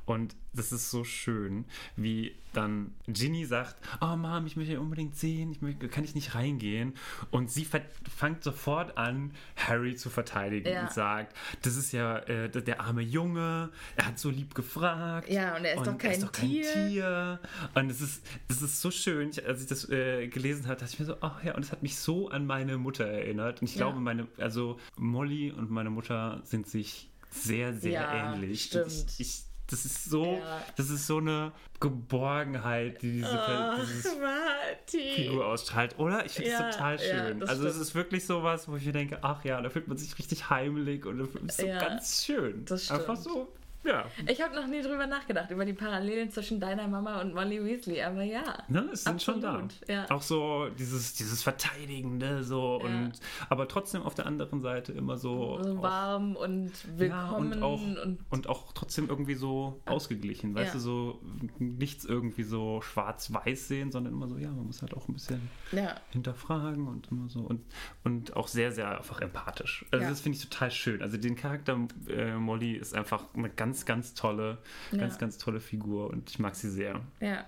Und das ist so schön, wie dann Ginny sagt, oh Mom, ich möchte unbedingt sehen, ich möchte, kann ich nicht reingehen? Und sie fängt sofort an, Harry zu verteidigen Ja. und sagt, das ist ja äh, der, arme Junge, er hat so lieb gefragt. Ja, und er ist doch er kein Tier. Tier. Und es ist, es ist so schön, als ich das äh, gelesen habe, dachte ich mir so, ach ja, und es hat mich so an meine Mutter erinnert. Und ich Ja. glaube, meine, also Molly und meine Mutter sind sich sehr, sehr Ja, ähnlich. stimmt. Und Ich, ich, das ist so, Ja. das ist so eine Geborgenheit, die diese, Marty. Figur ausstrahlt, oder? Ich finde es Ja, total ja, schön. das also es stimmt. ist wirklich sowas, wo ich mir denke, ach ja, da fühlt man sich richtig heimelig und da fühlt man sich so Ja, ganz schön. das Einfach so Ja. Ich habe noch nie drüber nachgedacht, über die Parallelen zwischen deiner Mama und Molly Weasley, aber ja. Ne, es sind schon da. Absolut, ja. Auch so dieses, dieses Verteidigende, so Ja. und aber trotzdem auf der anderen Seite immer so. So auch- warm und ja, willkommen und auch, und, und auch trotzdem irgendwie so ausgeglichen, weißt Ja. du, so nichts irgendwie so schwarz-weiß sehen, sondern immer so, ja, man muss halt auch ein bisschen ja. hinterfragen und immer so und, und auch sehr, sehr einfach empathisch. Also Ja. das finde ich total schön. Also den Charakter äh, Molly ist einfach eine ganz, ganz tolle, ganz, Ja. ganz tolle Figur und ich mag sie sehr. Ja.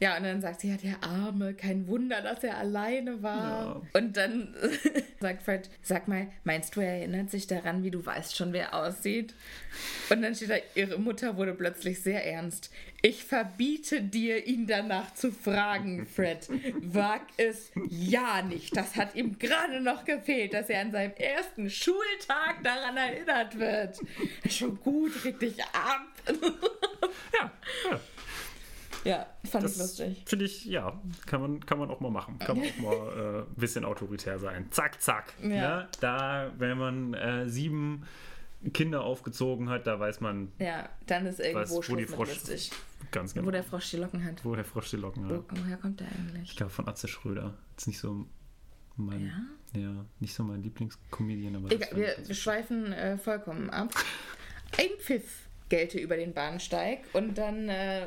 Ja, und dann sagt sie, ja, der Arme, kein Wunder, dass er alleine war. Und dann sagt Fred, sag mal, meinst du, er erinnert sich daran, wie du weißt schon, wer er aussieht? Und dann steht da, ihre Mutter wurde plötzlich sehr ernst. Ich verbiete dir, ihn danach zu fragen, Fred. Wag es ja nicht. Das hat ihm gerade noch gefehlt, dass er an seinem ersten Schultag daran erinnert wird. Schon gut, dich ab. Ja, ja. Ja, fand ich Das lustig. finde ich, ja, kann man, kann man auch mal machen. Kann man auch mal äh, ein bisschen autoritär sein. Zack, zack. Ja. Ne? Da, wenn man äh, sieben Kinder aufgezogen hat, da weiß man Ja, dann ist irgendwo Weiß, wo die Frosch- lustig. ganz genau, Wo der Frosch die Locken hat. wo der Frosch die Locken Wo, hat. woher kommt der eigentlich? Ich glaube von Atze Schröder. Ist nicht so mein, ja? nicht so mein Lieblingscomedian, aber Egal, ich wir schweifen äh, vollkommen ab. Ein Pfiff gelte über den Bahnsteig und dann äh,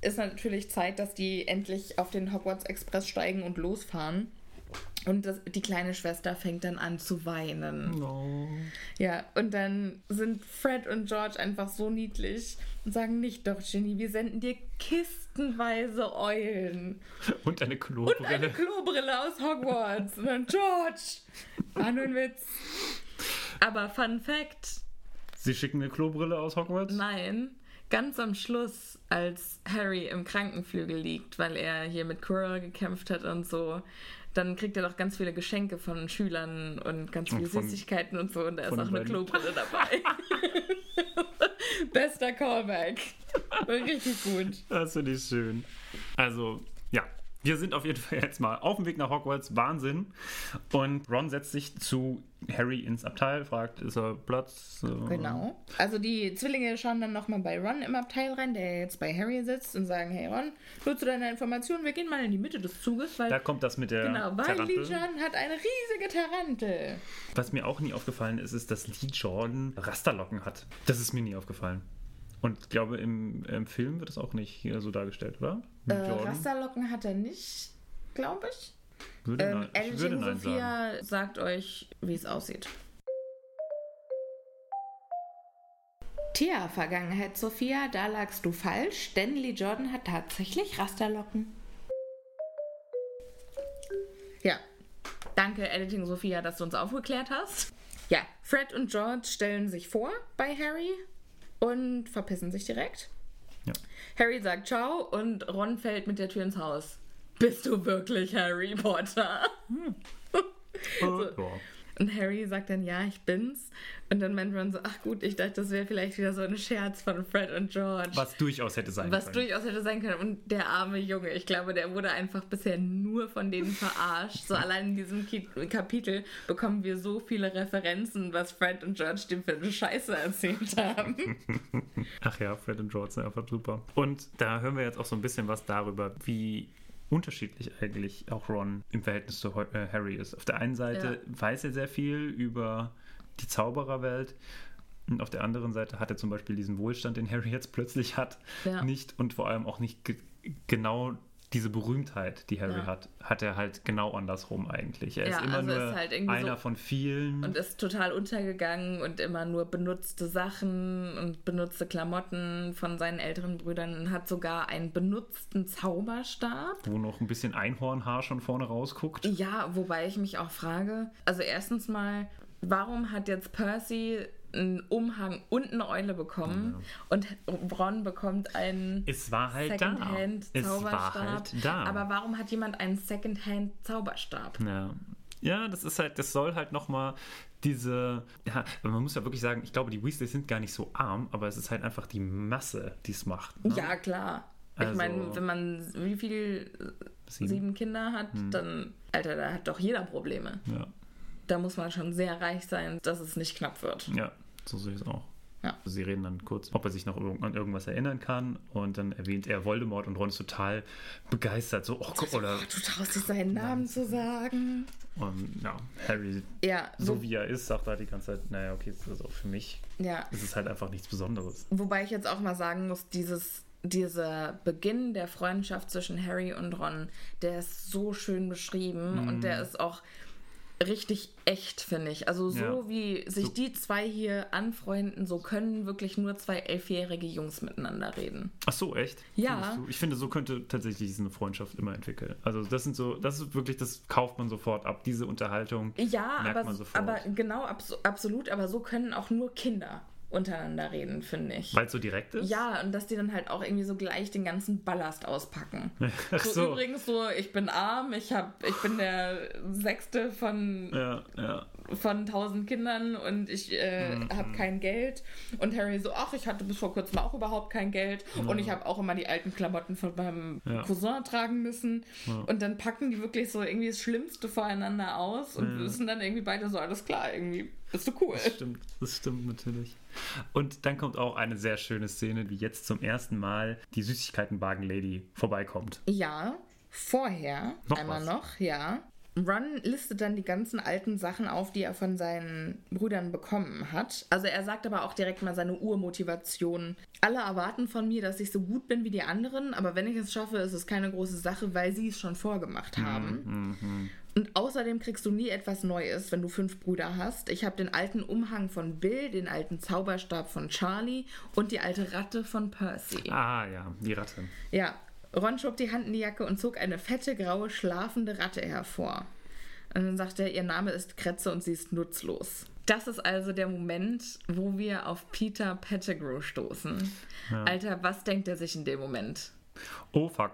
ist natürlich Zeit, dass die endlich auf den Hogwarts Express steigen und losfahren. Und das, die kleine Schwester fängt dann an zu weinen. Oh. Ja, und dann sind Fred und George einfach so niedlich und sagen nicht doch, Ginny, wir senden dir kistenweise Eulen. Und eine Und eine Klobrille. Klobrille aus Hogwarts. Und dann George. War nur ein Witz. Aber Fun Fact: Sie schicken eine Klobrille aus Hogwarts? Nein, ganz am Schluss, als Harry im Krankenflügel liegt, weil er hier mit Quirrell gekämpft hat und so, dann kriegt er doch ganz viele Geschenke von Schülern und ganz viele Und von- Süßigkeiten und so. Und da ist auch eine beiden. Klobrille dabei. Bester Callback. Richtig gut. Das finde ich schön. Also. Wir sind auf jeden Fall jetzt mal auf dem Weg nach Hogwarts. Wahnsinn. Und Ron setzt sich zu Harry ins Abteil, fragt, ist er Platz? Genau. Also die Zwillinge schauen dann nochmal bei Ron im Abteil rein, der jetzt bei Harry sitzt und sagen, hey Ron, nur zu deiner Information, wir gehen mal in die Mitte des Zuges, weil... Da kommt das mit der Genau, weil Tarantel. Lee Jordan hat eine riesige Tarantel. Was mir auch nie aufgefallen ist, ist, dass Lee Jordan Rasterlocken hat. Das ist mir nie aufgefallen. Und ich glaube, im, im Film wird es auch nicht so dargestellt, oder? Äh, Rasterlocken hat er nicht, glaube ich. Würde, Ähm, nein, ich würde Editing nein sagen. Sophia sagt euch, wie es aussieht. Tja, Vergangenheit Sophia, da lagst du falsch, denn Lee Jordan hat tatsächlich Rasterlocken. Ja, danke Editing Sophia, dass du uns aufgeklärt hast. Ja, Fred und George stellen sich vor bei Harry und verpissen sich direkt. Ja. Harry sagt Ciao und Ron fällt mit der Tür ins Haus. Bist du wirklich Harry Potter? Äh, ja. Und Harry sagt dann, ja, ich bin's. Und dann meint Ron so, ach gut, ich dachte, das wäre vielleicht wieder so ein Scherz von Fred und George. Was durchaus hätte sein Was können. durchaus hätte sein können. Und der arme Junge, ich glaube, der wurde einfach bisher nur von denen verarscht. So allein in diesem Kapitel bekommen wir so viele Referenzen, was Fred und George dem für eine Scheiße erzählt haben. Ach ja, Fred und George sind einfach super. Und da hören wir jetzt auch so ein bisschen was darüber, wie unterschiedlich eigentlich auch Ron im Verhältnis zu äh, Harry ist. Auf der einen Seite weiß er sehr viel über die Zaubererwelt und auf der anderen Seite hat er zum Beispiel diesen Wohlstand, den Harry jetzt plötzlich hat, Ja. nicht und vor allem auch nicht ge genau diese Berühmtheit, die Harry Ja. hat, hat er halt genau andersrum eigentlich. Er Ja, ist immer also nur ist halt irgendwie einer so- von vielen. Und ist total untergegangen und immer nur benutzte Sachen und benutzte Klamotten von seinen älteren Brüdern und hat sogar einen benutzten Zauberstab. wo noch ein bisschen Einhornhaar schon vorne rausguckt. Ja, wobei ich mich auch frage, also erstens mal, warum hat jetzt Percy einen Umhang und eine Eule bekommen und Ron bekommt einen Es war halt Secondhand da. Es Zauberstab. war halt da. Aber warum hat jemand einen Secondhand Zauberstab? Ja. Ja, das ist halt, das soll halt nochmal diese, ja, man muss ja wirklich sagen, ich glaube, die Weasleys sind gar nicht so arm, aber es ist halt einfach die Masse, die es macht. ne? Ja, klar. Also- ich meine, wenn man wie viel Sieben. sieben, Kinder hat, dann, Alter, da hat doch jeder Probleme. Ja, Da muss man schon sehr reich sein, dass es nicht knapp wird. ja, so sehe ich es auch. Ja. Sie reden dann kurz, ob er sich noch an irgendwas erinnern kann und dann erwähnt er Voldemort und Ron ist total begeistert, so, oh, guck, oder, Oh, du traust dich seinen Namen zu sagen. und ja, Harry, Ja, so wie er ist, sagt er die ganze Zeit, naja, okay, das ist auch für mich, ja. ist es halt einfach nichts Besonderes. Wobei ich jetzt auch mal sagen muss, dieses, dieser Beginn der Freundschaft zwischen Harry und Ron, der ist so schön beschrieben und der ist auch richtig echt, finde ich. Also so Ja. wie sich So- die zwei hier anfreunden, so können wirklich nur zwei elfjährige Jungs miteinander reden. Ach so, echt? Ja. Ich finde, so könnte tatsächlich diese Freundschaft immer entwickeln. Also das sind so, das ist wirklich, das kauft man sofort ab. Diese Unterhaltung Ja, merkt aber, man sofort. aber genau, abso absolut, aber so können auch nur Kinder untereinander reden, finde ich. Weil es so direkt ist? Ja, und dass die dann halt auch irgendwie so gleich den ganzen Ballast auspacken. Ach So, so. übrigens so, ich bin arm, ich hab, ich bin der sechste von, Ja, ja. Von tausend Kindern und ich äh, Mhm. habe kein Geld. Und Harry so, ach, ich hatte bis vor kurzem auch überhaupt kein Geld und ich habe auch immer die alten Klamotten von meinem Ja. Cousin tragen müssen. Und dann packen die wirklich so irgendwie das Schlimmste voreinander aus und wissen dann irgendwie beide so, alles klar, irgendwie bist du cool. Das stimmt, das stimmt natürlich. Und dann kommt auch eine sehr schöne Szene, wie jetzt zum ersten Mal die Süßigkeitenwagen-Lady vorbeikommt. Ja, vorher Noch einmal was? noch, ja. Ron listet dann die ganzen alten Sachen auf, die er von seinen Brüdern bekommen hat. Also er sagt aber auch direkt mal seine Urmotivation. Alle erwarten von mir, dass ich so gut bin wie die anderen, aber wenn ich es schaffe, ist es keine große Sache, weil sie es schon vorgemacht haben. Und außerdem kriegst du nie etwas Neues, wenn du fünf Brüder hast. Ich habe den alten Umhang von Bill, den alten Zauberstab von Charlie und die alte Ratte von Percy. Ah ja, die Ratte. Ja, Ron schob die Hand in die Jacke und zog eine fette, graue, schlafende Ratte hervor. Und dann sagte er, ihr Name ist Kretze und sie ist nutzlos. Das ist also der Moment, wo wir auf Peter Pettigrew stoßen. Alter, was denkt er sich in dem Moment? Oh fuck.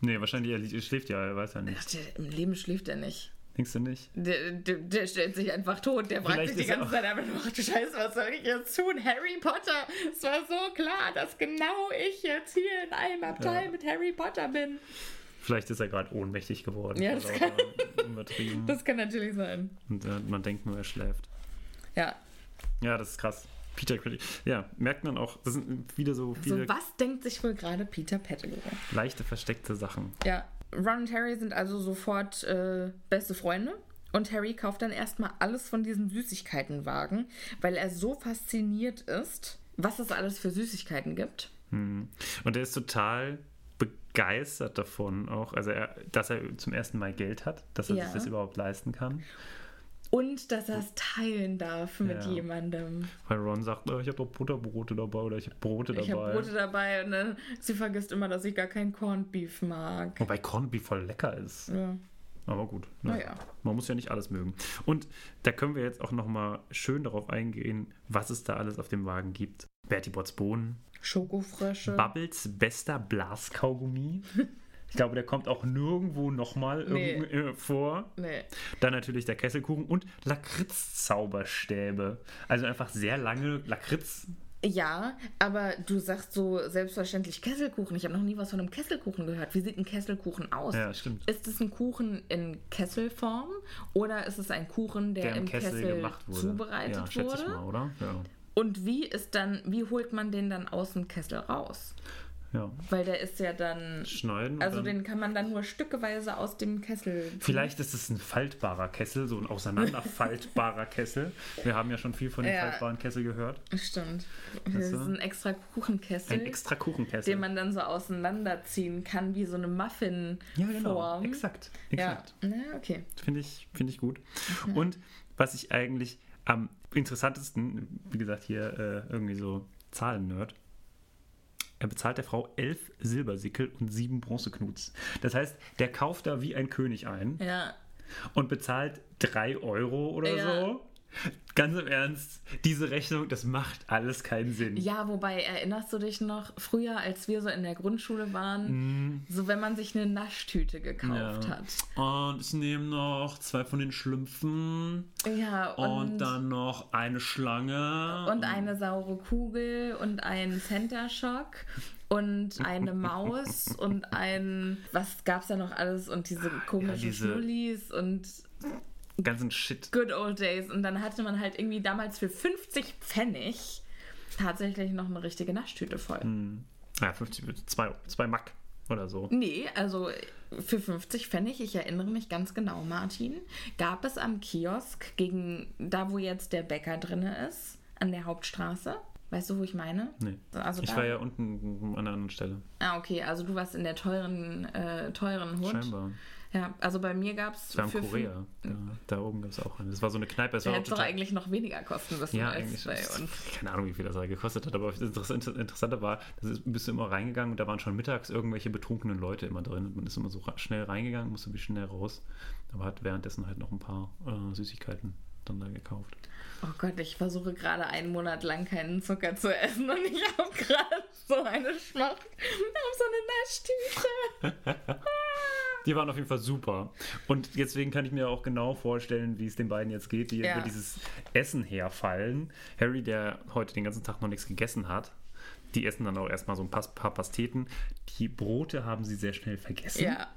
Nee, wahrscheinlich er schläft ja, er weiß ja nicht. Ach, der, Im Leben schläft er nicht. Denkst du nicht? Der, der, der stellt sich einfach tot. Der fragt sich die ganze Zeit einfach nur, ach du Scheiße, was soll ich jetzt tun? Harry Potter, es war so klar, dass genau ich jetzt hier in einem Abteil Ja. mit Harry Potter bin. Vielleicht ist er gerade ohnmächtig geworden. Ja, das lauter Übertrieben. Das kann natürlich sein. Und äh, man denkt nur, er schläft. Ja, Ja, das ist krass. Peter Critic. Ja, merkt man auch, das sind wieder so viele So, was denkt sich wohl gerade Peter Pettigrew? leichte versteckte Sachen. Ja, Ron und Harry sind also sofort äh, beste Freunde. Und Harry kauft dann erstmal alles von diesen Süßigkeitenwagen, weil er so fasziniert ist, was es alles für Süßigkeiten gibt. Mhm. Und er ist total begeistert davon auch, also er, dass er zum ersten Mal Geld hat, dass er Ja. sich das überhaupt leisten kann. Und dass er es teilen darf mit Ja. jemandem. Weil Ron sagt, oh, ich habe doch Butterbrote dabei oder ich habe Brote dabei. Ich habe Brote dabei und dann, sie vergisst immer, dass ich gar kein Corned Beef mag. Wobei Corned Beef voll lecker ist. Ja. Aber gut. ne? Naja. Man muss ja nicht alles mögen. Und da können wir jetzt auch nochmal schön darauf eingehen, was es da alles auf dem Wagen gibt. Bertie Botts Bohnen, Schokofrösche. Bubbles bester Blaskaugummi. Ich glaube, der kommt auch nirgendwo nochmal Nee. äh, vor. nee. Dann natürlich der Kesselkuchen und Lakritz-Zauberstäbe. Also einfach sehr lange Lakritz. Ja, aber du sagst so selbstverständlich Kesselkuchen. Ich habe noch nie was von einem Kesselkuchen gehört. Wie sieht ein Kesselkuchen aus? Ja, stimmt. Ist es ein Kuchen in Kesselform oder ist es ein Kuchen, der, Der im Kessel, zubereitet ja, schätze wurde? ich mal, oder? Ja. Und wie ist dann, wie holt man den dann aus dem Kessel raus? Ja. Weil der ist ja dann, Schneiden. also dann- den kann man dann nur stückeweise aus dem Kessel. ziehen. Vielleicht ist es ein faltbarer Kessel, so ein auseinanderfaltbarer Kessel. Wir haben ja schon viel von dem Ja. faltbaren Kessel gehört. Stimmt. Das ist ein extra Kuchenkessel. Ein extra Kuchenkessel. den man dann so auseinanderziehen kann, wie so eine Muffin-Form. ja, genau. Exakt. Ja, Exakt. ja okay. Finde ich, finde ich gut. Und was ich eigentlich am interessantesten, wie gesagt, hier äh, irgendwie so Zahlen-Nerd, er bezahlt der Frau elf Silbersickel und sieben Bronzeknuts. Das heißt, der kauft da wie ein König ein Ja, und bezahlt drei Euro oder Ja. so. Ganz im Ernst, diese Rechnung, das macht alles keinen Sinn. Ja, wobei, erinnerst du dich noch, früher, als wir so in der Grundschule waren, so wenn man sich eine Naschtüte gekauft. Ja. hat. Und ich nehme noch zwei von den Schlümpfen Ja, und, und, dann noch eine Schlange. und eine saure Kugel und ein Center Shock und eine Maus und ein, was gab's da noch alles und diese komischen diese- Schnullis und ganzen Shit. Good Old Days. Und dann hatte man halt irgendwie damals für 50 Pfennig tatsächlich noch eine richtige Naschtüte voll. Ja, 50, zwei, zwei Mack oder so. Nee, also für 50 Pfennig, ich erinnere mich ganz genau, Martin, gab es am Kiosk gegen da, wo jetzt der Bäcker drin ist, an der Hauptstraße. Weißt du, wo ich meine? Nee. Also ich war ja unten an einer anderen Stelle. Ah, okay, also du warst in der teuren, äh, teuren Hut. Scheinbar. Ja, also bei mir gab es Das war in Korea. Ja, da oben gab es auch eine. Das war so eine Kneipe. Das war hätte doch eigentlich noch weniger kosten müssen Ja, als eigentlich. bei das- uns. Keine Ahnung, wie viel das da gekostet hat, aber das Interess- Interessante war, da ist- bist du immer reingegangen und da waren schon mittags irgendwelche betrunkenen Leute immer drin. Und man ist immer so schnell reingegangen, musste wie schnell raus, aber hat währenddessen halt noch ein paar äh, Süßigkeiten dann da gekauft. Oh Gott, ich versuche gerade einen Monat lang keinen Zucker zu essen und ich habe gerade so eine Schmacht auf so eine Naschtüte. Die waren auf jeden Fall super. Und deswegen kann ich mir auch genau vorstellen, wie es den beiden jetzt geht, die Ja. über dieses Essen herfallen. Harry, der heute den ganzen Tag noch nichts gegessen hat, die essen dann auch erstmal so ein paar, paar Pasteten. Die Brote haben sie sehr schnell vergessen. Ja.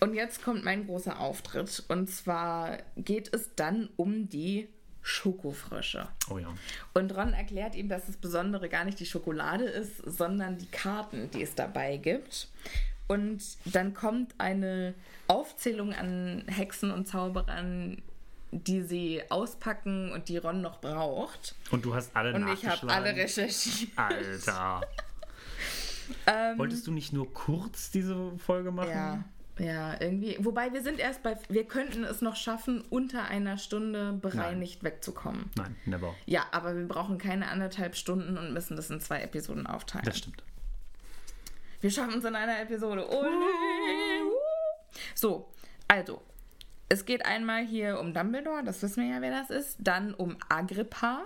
Und jetzt kommt mein großer Auftritt. Und zwar geht es dann um die Schokofrösche. Oh ja. Und Ron erklärt ihm, dass das Besondere gar nicht die Schokolade ist, sondern die Karten, die es dabei gibt. Und dann kommt eine Aufzählung an Hexen und Zauberern, die sie auspacken und die Ron noch braucht. Und du hast alle Und ich habe nachgeschlagen. alle recherchiert. Alter. Ähm, Wolltest du nicht nur kurz diese Folge machen? Ja, ja, irgendwie. Wobei wir sind erst bei, wir könnten es noch schaffen, unter einer Stunde bereinigt wegzukommen. Nein, never. Ja, aber wir brauchen keine anderthalb Stunden und müssen das in zwei Episoden aufteilen. Das stimmt. Wir schaffen es in einer Episode. Ole! So, also, es geht einmal hier um Dumbledore, das wissen wir ja, wer das ist. Dann um Agrippa.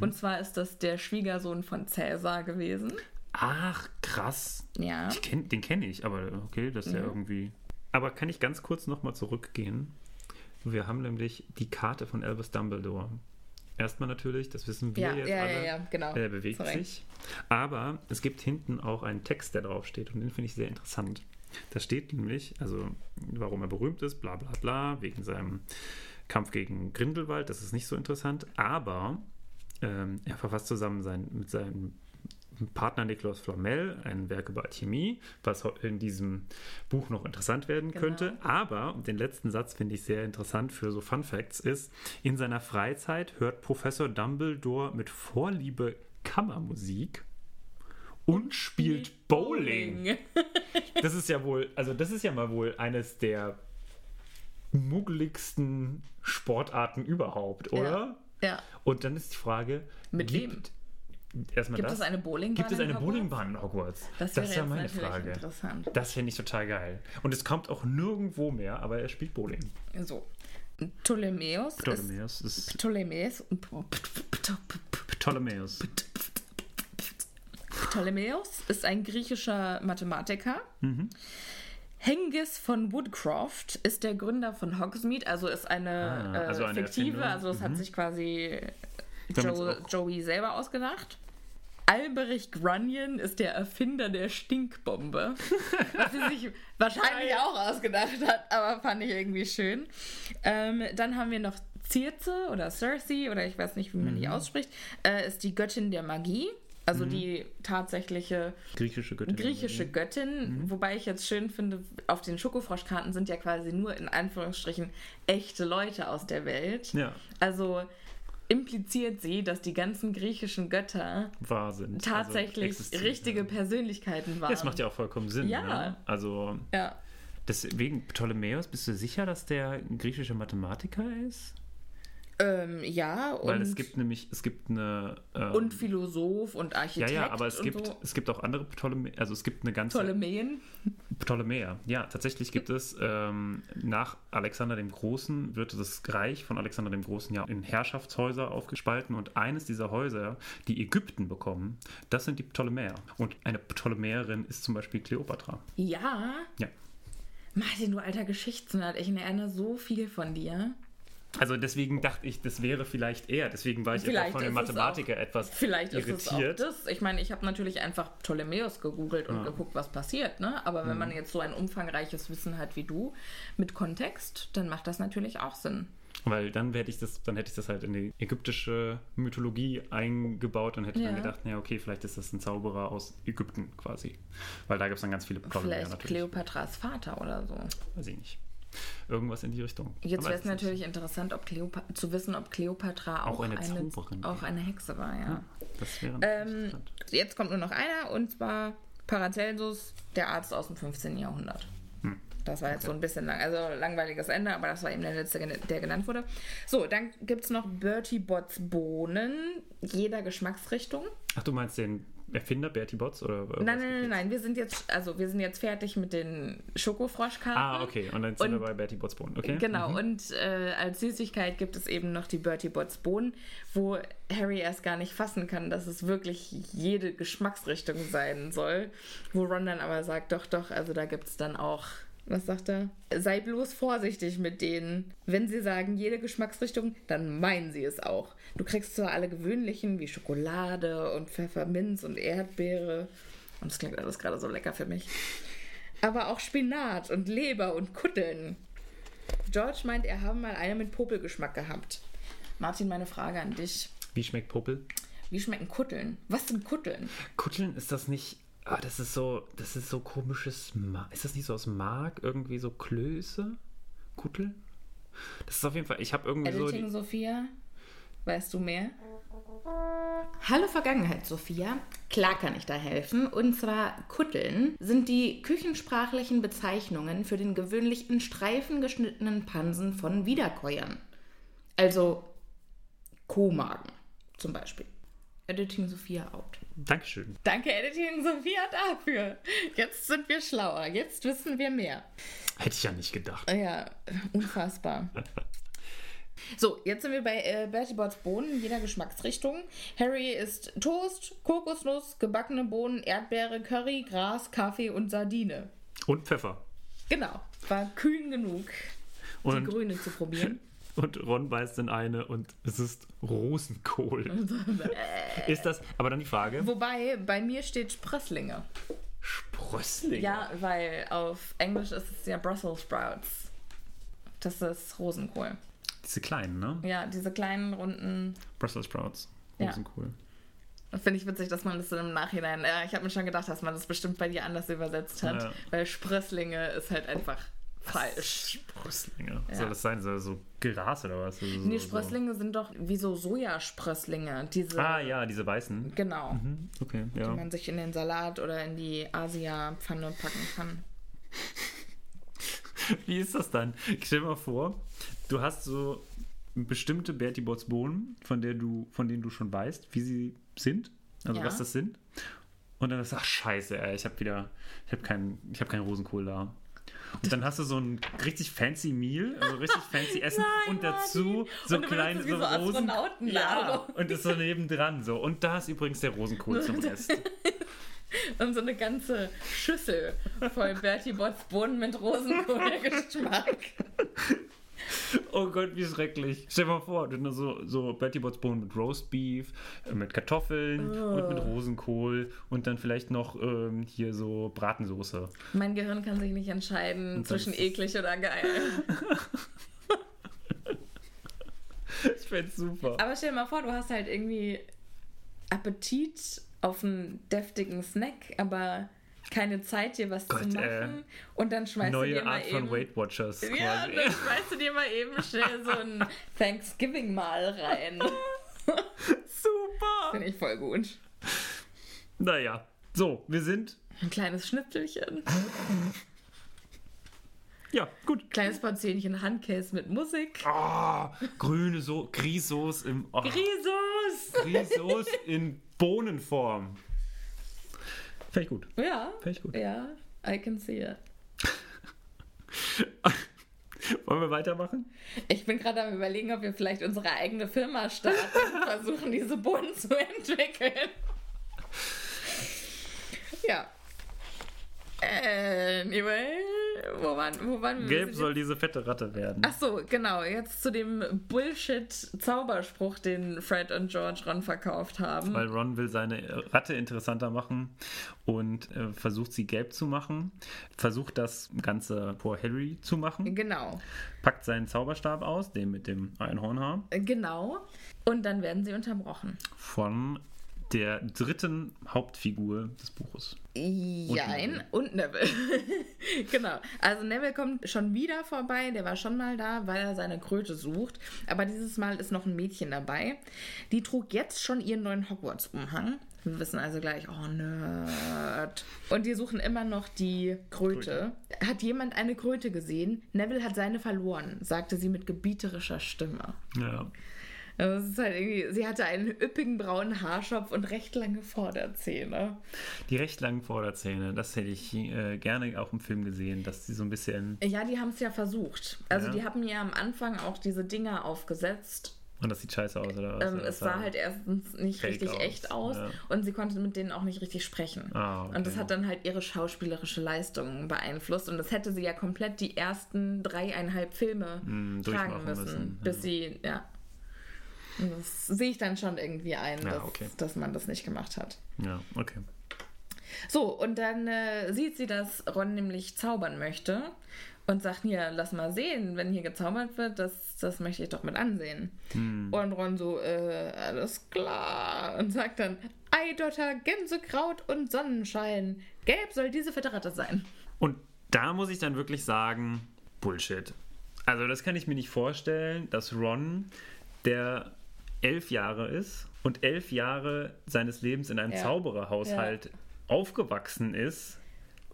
Und zwar ist das der Schwiegersohn von Cäsar gewesen. Ach, krass. Ja. Kenn, den kenne ich, aber okay, das ist ja irgendwie. Aber kann ich ganz kurz nochmal zurückgehen? Wir haben nämlich die Karte von Albus Dumbledore. Erstmal natürlich, das wissen wir Ja, jetzt ja, alle. ja, ja, genau. Er bewegt Korrekt. sich. Aber es gibt hinten auch einen Text, der draufsteht und den finde ich sehr interessant. Da steht nämlich, also warum er berühmt ist, bla bla bla, wegen seinem Kampf gegen Grindelwald, das ist nicht so interessant, aber ähm, er verfasst zusammen sein, mit seinem Partner Nikolaus Flamel ein Werk über Alchemie, was in diesem Buch noch interessant werden Genau. könnte. Aber, und den letzten Satz finde ich sehr interessant für so Fun Facts, ist, in seiner Freizeit hört Professor Dumbledore mit Vorliebe Kammermusik und spielt Bowling. Das ist ja wohl, also das ist ja mal wohl eines der muggeligsten Sportarten überhaupt, oder? Ja. Und dann ist die Frage, Mit gibt, Erstmal Gibt das. es eine Bowlingbahn? Gibt es in eine Hogwarts? Bowlingbahn in Hogwarts? Das, Das, wäre ist ja jetzt meine Frage. interessant. Das fände ich total geil. Und es kommt auch nirgendwo mehr, aber er spielt Bowling. So. Ptolemäus, Ptolemäus ist... ist Ptolemäus... Ptolemäus. Ptolemäus ist ein griechischer Mathematiker. Mhm. Hengist von Woodcroft ist der Gründer von Hogsmeade, also ist eine, Ah, also äh, eine fiktive, Erfindung. Mhm. also das hat sich quasi Joe, Joey selber ausgedacht. Alberich Grunion ist der Erfinder der Stinkbombe, was sie sich wahrscheinlich auch ausgedacht hat, aber fand ich irgendwie schön. Ähm, dann haben wir noch Circe oder Circe oder ich weiß nicht, wie man Mhm. die ausspricht, äh, ist die Göttin der Magie, also Mhm. die tatsächliche Griechische Göttin. griechische Göttin, Mhm. wobei ich jetzt schön finde, auf den Schokofroschkarten sind ja quasi nur in Anführungsstrichen echte Leute aus der Welt. Ja, Also impliziert sie, dass die ganzen griechischen Götter sind. tatsächlich Also richtige Persönlichkeiten waren. Das macht ja auch vollkommen Sinn. Ja. Ne? Also Ja. deswegen, Ptolemäus, bist du sicher, dass der ein griechischer Mathematiker ist? Ähm, ja, und, Weil es gibt nämlich, es gibt eine. ähm, und Philosoph und ja, Architekt ja, aber es gibt, so. es gibt auch andere Ptolemäer, also es gibt eine ganze Ptolemäen. Ptolemäer. Ja, tatsächlich gibt es ähm, nach Alexander dem Großen wird das Reich von Alexander dem Großen ja in Herrschaftshäuser aufgespalten und eines dieser Häuser, die Ägypten bekommen, das sind die Ptolemäer. Und eine Ptolemäerin ist zum Beispiel Kleopatra. Ja. Ja. Martin, du alter Geschichtsnerd, ich erinnere so viel von dir. Also deswegen dachte ich, das wäre vielleicht er. Deswegen war ich Vielleicht von dem Mathematiker etwas Vielleicht ist es auch irritiert. das. Ich meine, ich habe natürlich einfach Ptolemäus gegoogelt und geguckt, was passiert. Ne? Aber wenn Mhm. man jetzt so ein umfangreiches Wissen hat wie du mit Kontext, dann macht das natürlich auch Sinn. Weil dann hätte ich das, dann hätte ich das halt in die ägyptische Mythologie eingebaut und hätte Ja. dann gedacht, ja, okay, vielleicht ist das ein Zauberer aus Ägypten quasi. Weil da gibt es dann ganz viele Probleme Vielleicht natürlich. Kleopatras Vater oder so. Weiß ich nicht. Irgendwas in die Richtung. Jetzt wäre es natürlich interessant, ob Cleopa zu wissen, ob Kleopatra auch, Auch eine eine, auch eine Hexe war, ja. Das wäre Ähm, interessant. jetzt kommt nur noch einer und zwar Paracelsus, der Arzt aus dem 15. Jahrhundert. Hm. Das war jetzt so ein bisschen lang, also langweiliges Ende, aber das war eben der letzte, der genannt wurde. So, dann gibt es noch Bertie Botts Bohnen, jeder Geschmacksrichtung. Ach, du meinst den Erfinder Bertie Botts? Oder Nein, nein, nein, nein, wir sind jetzt, also wir sind jetzt fertig mit den Schokofroschkarten. Ah, okay. Und dann sind Und- wir bei Bertie Botts Bohnen, okay? Genau, Mhm. und äh, als Süßigkeit gibt es eben noch die Bertie Botts Bohnen, wo Harry erst gar nicht fassen kann, dass es wirklich jede Geschmacksrichtung sein soll. Wo Ron dann aber sagt, doch, doch, also da gibt es dann auch, was sagt er? Sei bloß vorsichtig mit denen. Wenn sie sagen, jede Geschmacksrichtung, dann meinen sie es auch. Du kriegst zwar alle gewöhnlichen, wie Schokolade und Pfefferminz und Erdbeere. Und das klingt alles gerade so lecker für mich. Aber auch Spinat und Leber und Kutteln. George meint, er habe mal eine mit Popelgeschmack gehabt. Martin, meine Frage an dich. Wie schmeckt Popel? Wie schmecken Kutteln? Was sind Kutteln? Kutteln ist das nicht. Ah, das ist so, das ist so komisches. Ma ist das nicht so aus Mark? Irgendwie so Klöße? Kuttel? Das ist auf jeden Fall. Ich habe irgendwie so. Editing Die, Sophia, weißt du mehr? Hallo Vergangenheit, Sophia. Klar kann ich da helfen. Und zwar Kutteln sind die küchensprachlichen Bezeichnungen für den gewöhnlich in Streifen geschnittenen Pansen von Wiederkäuern. Also Komagen zum Beispiel. Editing Sophia out. Dankeschön. Danke, Editing Sophia, dafür. Jetzt sind wir schlauer. Jetzt wissen wir mehr. Hätte ich ja nicht gedacht. Ja, unfassbar. So, jetzt sind wir bei äh, Bertie Botts Bohnen, jeder Geschmacksrichtung. Harry isst Toast, Kokosnuss, gebackene Bohnen, Erdbeere, Curry, Gras, Kaffee und Sardine. Und Pfeffer. Genau, war kühn genug, die Und, grüne zu probieren. und Ron beißt in eine und es ist Rosenkohl. ist das. Aber dann die Frage: Wobei, bei mir steht Sprösslinge. Sprössling. Ja, weil auf Englisch ist es ja Brussels Sprouts. Das ist Rosenkohl. Diese kleinen, ne? Ja, diese kleinen, runden Brussels Sprouts. Ja. Rosenkohl. Finde ich witzig, dass man das dann im Nachhinein. Ja, ich habe mir schon gedacht, dass man das bestimmt bei dir anders übersetzt hat. Ja. Weil Sprösslinge ist halt einfach falsch. Sprösslinge. Ja. Soll das sein? So, so Gras oder was? So, Nee, so- Sprösslinge sind doch wie so Sojasprösslinge. Diese. Ah, ja, diese weißen. Genau. Mhm, Okay, Die ja. man sich in den Salat oder in die Asia-Pfanne packen kann. Wie ist das dann? Stell dir mal vor, du hast so bestimmte Bertie Botts Bohnen, von, der du, von denen du schon weißt, wie sie sind, also Ja. was das sind. Und dann sagst du, ach scheiße, ey, ich habe wieder, ich habe keinen ich hab keinen Rosenkohl da. Und dann hast du so ein richtig fancy Meal, also richtig fancy Essen Nein, und dazu so Und kleine wie so Rosen. Ja, und das so nebendran so. Und da ist übrigens der Rosenkohl zum Rest. Und so eine ganze Schüssel voll Bertie Botts Bohnen mit Rosenkohlgeschmack. Oh Gott, wie schrecklich. Stell dir mal vor, du hast so, so Betty Botts Bohnen mit Roast Beef, äh, mit Kartoffeln und mit Rosenkohl und dann vielleicht noch ähm, hier so Bratensoße. Mein Gehirn kann sich nicht entscheiden zwischen eklig oder geil. Ich fänd's super. Aber stell dir mal vor, du hast halt irgendwie Appetit auf einen deftigen Snack, aber keine Zeit, dir was Gott, zu machen. äh, und dann schmeißt du dir mal Art eben... von Weight Watchers ja, quasi. dann schmeißt du dir mal eben schnell so ein Thanksgiving-Mal rein. Super! Finde ich voll gut. Naja, so, wir sind. Ein kleines Schnipselchen, Ja, gut. kleines Portionchen Handcase mit Musik. Oh, grüne so Grisauce im. Oh, Grisus! Grisauce in Bohnenform. Fände ich gut. Ja, Fände ich gut. ja, I can see it. Wollen wir weitermachen? Ich bin gerade am überlegen, ob wir vielleicht unsere eigene Firma starten und versuchen, diese Bohnen zu entwickeln. Ja. Anyway, wo waren, wo waren wir? Gelb soll diese fette Ratte werden. Ach so, genau. Jetzt zu dem Bullshit-Zauberspruch, den Fred und George Ron verkauft haben. Weil Ron will seine Ratte interessanter machen und äh, versucht sie gelb zu machen. Versucht das Ganze vor Harry zu machen. Genau. Packt seinen Zauberstab aus, den mit dem Einhornhaar. Genau. Und dann werden sie unterbrochen. Von der dritten Hauptfigur des Buches. Jein, und Neville. genau. Also Neville kommt schon wieder vorbei. Der war schon mal da, weil er seine Kröte sucht. Aber dieses Mal ist noch ein Mädchen dabei. Die trug jetzt schon ihren neuen Hogwarts-Umhang. Wir wissen also gleich, oh Nerd. Und die suchen immer noch die Kröte. Hat jemand eine Kröte gesehen? Neville hat seine verloren, sagte sie mit gebieterischer Stimme. Ja. Also es ist halt irgendwie, sie hatte einen üppigen braunen Haarschopf und recht lange Vorderzähne. Die recht langen Vorderzähne, das hätte ich äh, gerne auch im Film gesehen, dass sie so ein bisschen. Ja, die haben es ja versucht. Also Ja. die haben ja am Anfang auch diese Dinger aufgesetzt. Und das sieht scheiße aus, oder was? Ähm, es sah- halt erstens nicht richtig aus, echt aus ja. und sie konnte mit denen auch nicht richtig sprechen. Ah, okay. Und das hat dann halt ihre schauspielerische Leistung beeinflusst. Und das hätte sie ja komplett die ersten dreieinhalb Filme Mm, tragen müssen, müssen, bis ja. sie, ja. Und das sehe ich dann schon irgendwie ein, Ja, dass, okay. dass man das nicht gemacht hat. Ja, okay. So, und dann äh, sieht sie, dass Ron nämlich zaubern möchte und sagt, hier, lass mal sehen, wenn hier gezaubert wird, das, das möchte ich doch mit ansehen. Hm. Und Ron so, äh, alles klar. Und sagt dann, Eidotter, Gänsekraut und Sonnenschein. Gelb soll diese fette Ratte sein. Und da muss ich dann wirklich sagen, Bullshit. Also das kann ich mir nicht vorstellen, dass Ron, der elf Jahre ist und elf Jahre seines Lebens in einem Ja. Zaubererhaushalt aufgewachsen ist,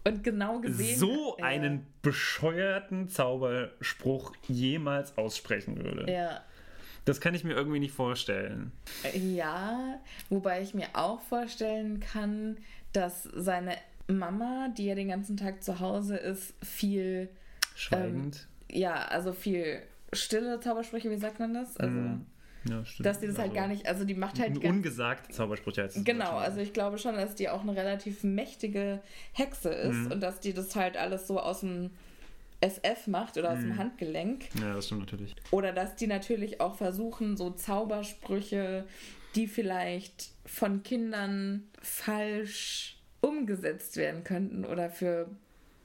Und genau gesehen. so ja, einen bescheuerten Zauberspruch jemals aussprechen würde. Ja. Das kann ich mir irgendwie nicht vorstellen. Ja, wobei ich mir auch vorstellen kann, dass seine Mama, die ja den ganzen Tag zu Hause ist, viel, Schweigend. ja, also viel stille Zaubersprüche, wie sagt man das? Also, Mhm. Ja, stimmt. dass die das halt Also, gar nicht, also die macht halt Un gar, ungesagte Zaubersprüche als Genau, also ich glaube schon, dass die auch eine relativ mächtige Hexe ist Mhm. und dass die das halt alles so aus dem SF macht oder aus Mhm. dem Handgelenk. Ja, das stimmt natürlich. Oder dass die natürlich auch versuchen, so Zaubersprüche, die vielleicht von Kindern falsch umgesetzt werden könnten oder für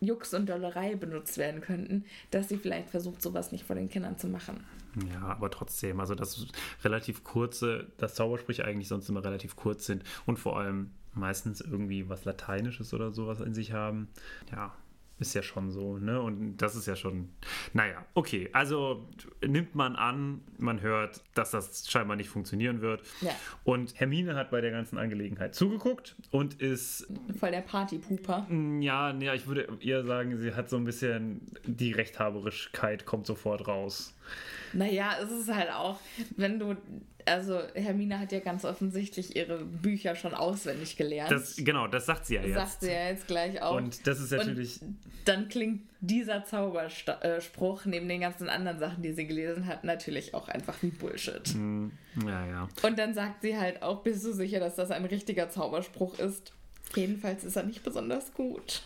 Jux und Dollerei benutzt werden könnten, dass sie vielleicht versucht, sowas nicht vor den Kindern zu machen. Ja, aber trotzdem, also das relativ kurze, dass Zaubersprüche eigentlich sonst immer relativ kurz sind und vor allem meistens irgendwie was Lateinisches oder sowas in sich haben. Ja, ist ja schon so, ne? Und das ist ja schon, naja, okay, also nimmt man an, man hört, dass das scheinbar nicht funktionieren wird. Ja. Und Hermine hat bei der ganzen Angelegenheit zugeguckt und ist Voll der Partypuper. ja, ja, ich würde eher sagen, sie hat so ein bisschen die Rechthaberischkeit kommt sofort raus. Naja, es ist halt auch, wenn du, also Hermine hat ja ganz offensichtlich ihre Bücher schon auswendig gelernt. Das, genau, das sagt sie ja jetzt. sagt sie ja jetzt gleich auch. Und das ist natürlich. Und dann klingt dieser Zauberspruch neben den ganzen anderen Sachen, die sie gelesen hat, natürlich auch einfach wie Bullshit. mm, ja, ja. Und dann sagt sie halt auch, bist du sicher, dass das ein richtiger Zauberspruch ist? Jedenfalls ist er nicht besonders gut.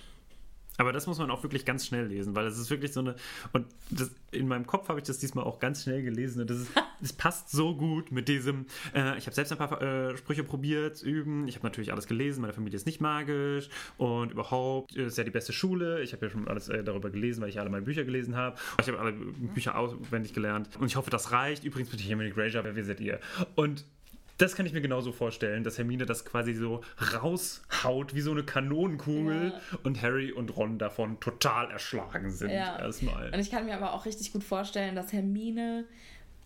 Aber das muss man auch wirklich ganz schnell lesen, weil es ist wirklich so eine. Und das, in meinem Kopf habe ich das diesmal auch ganz schnell gelesen und das, ist, das passt so gut mit diesem. Äh, ich habe selbst ein paar äh, Sprüche probiert, zu üben. Ich habe natürlich alles gelesen. Meine Familie ist nicht magisch und überhaupt ist ja die beste Schule. Ich habe ja schon alles äh, darüber gelesen, weil ich alle meine Bücher gelesen habe. Ich habe alle Bücher auswendig gelernt und ich hoffe, das reicht. Übrigens bin ich Hermine Granger, wer seid ihr? Und das kann ich mir genauso vorstellen, dass Hermine das quasi so raushaut wie so eine Kanonenkugel Ja. und Harry und Ron davon total erschlagen sind. Ja. Erstmal. Und ich kann mir aber auch richtig gut vorstellen, dass Hermine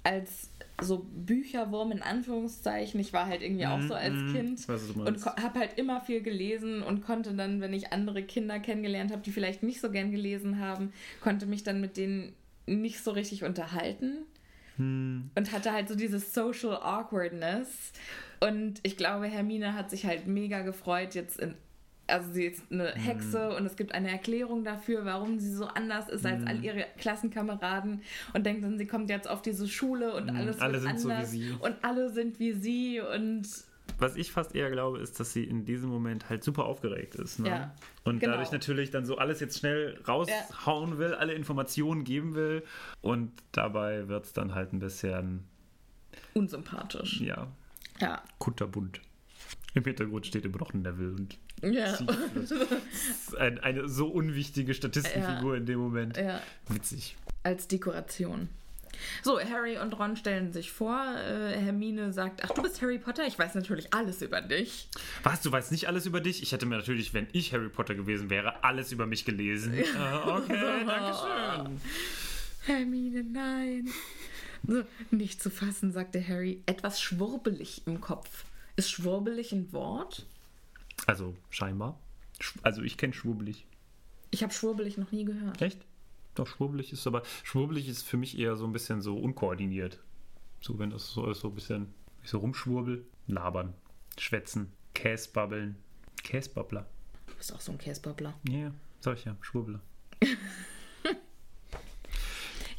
als so Bücherwurm in Anführungszeichen, ich war halt irgendwie auch so als Mhm, Kind weiß, und habe halt immer viel gelesen und konnte dann, wenn ich andere Kinder kennengelernt habe, die vielleicht nicht so gern gelesen haben, konnte mich dann mit denen nicht so richtig unterhalten Hm. und hatte halt so dieses Social Awkwardness. Und ich glaube, Hermine hat sich halt mega gefreut, jetzt in. Also sie ist eine Hm. Hexe und es gibt eine Erklärung dafür, warum sie so anders ist als Hm. all ihre Klassenkameraden und denkt dann, sie kommt jetzt auf diese Schule und alles alle sind so wie anders sie. und alle sind wie sie und was ich fast eher glaube, ist, dass sie in diesem Moment halt super aufgeregt ist. Ne? Ja, Und genau. dadurch natürlich dann so alles jetzt schnell raushauen will, alle Informationen geben will. Und dabei wird es dann halt ein bisschen, Unsympathisch. ja, Ja. kunterbunt. Im Hintergrund steht immer noch ein Neville und Ja. ein, eine so unwichtige Statistenfigur in dem Moment. ja. Witzig. Als Dekoration. So, Harry und Ron stellen sich vor. Äh, Hermine sagt: Ach, du bist Harry Potter? Ich weiß natürlich alles über dich. Was, du weißt nicht alles über dich? Ich hätte mir natürlich, wenn ich Harry Potter gewesen wäre, alles über mich gelesen. Ah, okay, danke schön. Hermine, nein. So, nicht zu fassen, sagte Harry. Etwas schwurbelig im Kopf. Ist schwurbelig ein Wort? Also, scheinbar. Sch- Also, ich kenne schwurbelig. Ich habe schwurbelig noch nie gehört. Echt? Doch, schwurbelig ist aber, schwurbelig ist für mich eher so ein bisschen so unkoordiniert. So, wenn das so ist, so ein bisschen, ich so rumschwurbel, labern, schwätzen, Käsbabbeln, Käsbabbler. Du bist auch so ein Käsebabbler. Ja, yeah, sag ich ja, Schwurbler.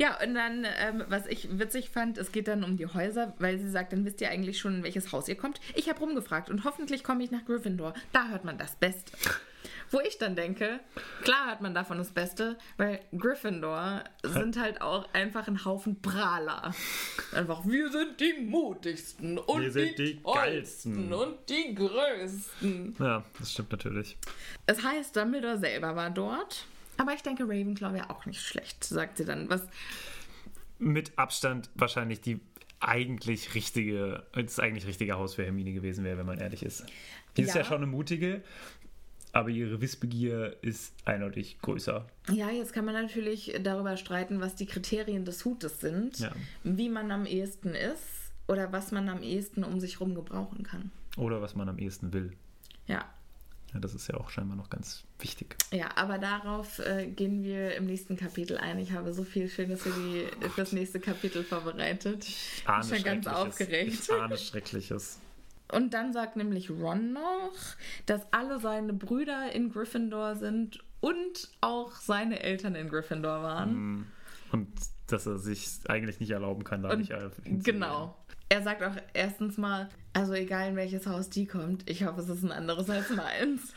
Ja, und dann, ähm, was ich witzig fand, es geht dann um die Häuser, weil sie sagt, dann wisst ihr eigentlich schon, in welches Haus ihr kommt. Ich habe rumgefragt und hoffentlich komme ich nach Gryffindor. Da hört man das Beste. Wo ich dann denke, klar hört man davon das Beste, weil Gryffindor sind halt auch einfach ein Haufen Prahler. Einfach, wir sind die mutigsten und Wir sind die, die geilsten. und die größten. Ja, das stimmt natürlich. Es heißt, Dumbledore selber war dort. Aber ich denke, Ravenclaw wäre auch nicht schlecht, sagt sie dann. Was Mit Abstand wahrscheinlich die eigentlich richtige, das eigentlich richtige Haus für Hermine gewesen wäre, wenn man ehrlich ist. Die ist Ja. ja schon eine mutige, aber ihre Wissbegier ist eindeutig größer. Ja, jetzt kann man natürlich darüber streiten, was die Kriterien des Hutes sind, Ja. wie man am ehesten ist oder was man am ehesten um sich rum gebrauchen kann. Oder was man am ehesten will. Ja, Ja, das ist ja auch scheinbar noch ganz wichtig. ja, aber darauf äh, gehen wir im nächsten Kapitel ein. Ich habe so viel Schönes für, die, für das nächste Kapitel vorbereitet. Ich Ahne bin schon ganz aufgeregt. Ich ahne Schreckliches. Und dann sagt nämlich Ron noch, dass alle seine Brüder in Gryffindor sind und auch seine Eltern in Gryffindor waren. Und dass er sich eigentlich nicht erlauben kann, da Und nicht hinzugehen. Genau. Er sagt auch erstens mal, also egal in welches Haus die kommt, ich hoffe, es ist ein anderes als meins.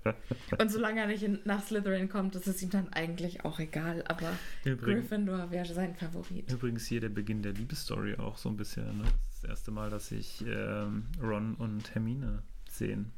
Und solange er nicht in, nach Slytherin kommt, ist es ihm dann eigentlich auch egal. Aber Übrigens- Gryffindor wäre sein Favorit. Übrigens hier der Beginn der Liebesstory auch so ein bisschen. Ne? Das erste Mal, dass sich ähm, Ron und Hermine sehen.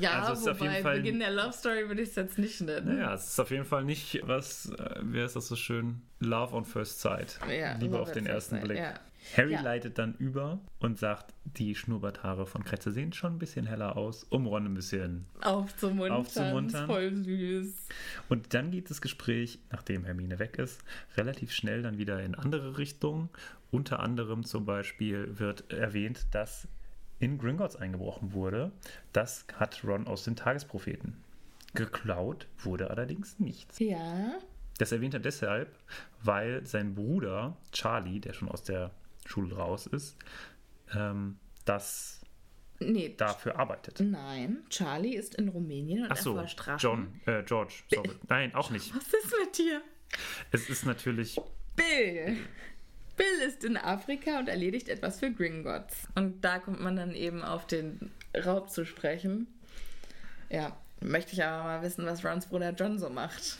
Ja, Also es ist auf jeden wobei Fall- Beginn der Love Story würde ich es jetzt nicht nennen. Naja, es ist auf jeden Fall nicht was, äh, wie heißt das so schön? Love on first sight. Ja, Liebe auf den ersten Blick. ja. Harry Ja. leitet dann über und sagt, die Schnurrbarthaare von Kretze sehen schon ein bisschen heller aus, um Ron ein bisschen. Aufzumuntern, Aufzumuntern. voll süß. Und dann geht das Gespräch, nachdem Hermine weg ist, relativ schnell dann wieder in andere Richtungen. Unter anderem zum Beispiel wird erwähnt, dass in Gringotts eingebrochen wurde. Das hat Ron aus den Tagespropheten. Geklaut wurde allerdings nichts. Ja. Das erwähnt er deshalb, weil sein Bruder Charlie, der schon aus der Schule raus ist, ähm, das Nee, dafür arbeitet. nein. Charlie ist in Rumänien und Ach so, Strafen. John, äh, George, sorry. Nein, auch nicht. Was ist mit dir? Es ist natürlich Bill. Bill ist in Afrika und erledigt etwas für Gringotts. Und da kommt man dann eben auf den Raub zu sprechen. Ja, möchte ich aber mal wissen, was Rons Bruder John so macht.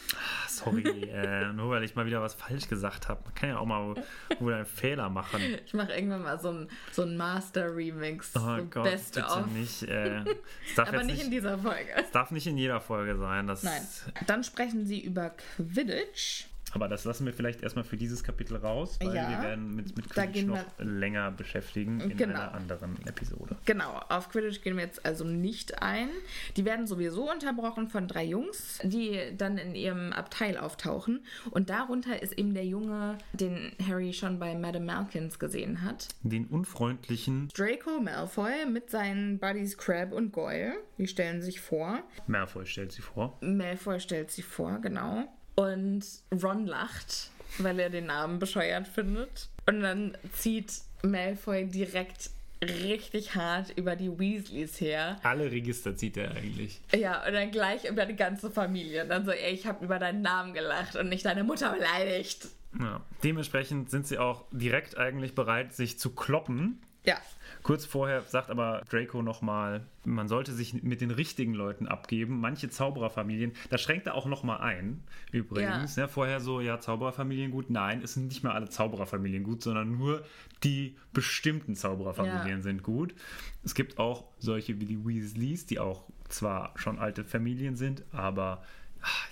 Sorry, äh, nur weil ich mal wieder was falsch gesagt habe. Man kann ja auch mal wohl einen Fehler machen. Ich mache irgendwann mal so einen so ein Master-Remix. Oh so Gott, Best bitte of. nicht. Äh, Aber nicht nicht, in dieser Folge. es darf nicht in jeder Folge sein. Nein. Dann sprechen sie über Quidditch. Aber das lassen wir vielleicht erstmal für dieses Kapitel raus, weil Ja. wir werden mit, mit Quidditch noch länger beschäftigen in Genau. einer anderen Episode. Genau, auf Quidditch gehen wir jetzt also nicht ein. Die werden sowieso unterbrochen von drei Jungs, die dann in ihrem Abteil auftauchen. Und darunter ist eben der Junge, den Harry schon bei Madame Malkins gesehen hat. Den unfreundlichen Draco Malfoy mit seinen Buddies Crab und Goyle. Die stellen sich vor. Malfoy stellt sie vor. Malfoy stellt sie vor, genau. Und Ron lacht, weil er den Namen bescheuert findet. Und dann zieht Malfoy direkt richtig hart über die Weasleys her. Alle Register zieht er eigentlich. Ja, und dann gleich über die ganze Familie. Und dann so, ey, ich habe über deinen Namen gelacht und nicht deine Mutter beleidigt. Ja. Dementsprechend sind sie auch direkt eigentlich bereit, sich zu kloppen. Ja. Kurz vorher sagt aber Draco nochmal, man sollte sich mit den richtigen Leuten abgeben. Manche Zaubererfamilien, da schränkt er auch nochmal ein, übrigens. Ja. vorher so, ja, Zaubererfamilien gut. Nein, es sind nicht mehr alle Zaubererfamilien gut, sondern nur die bestimmten Zaubererfamilien ja. sind gut. Es gibt auch solche wie die Weasleys, die auch zwar schon alte Familien sind, aber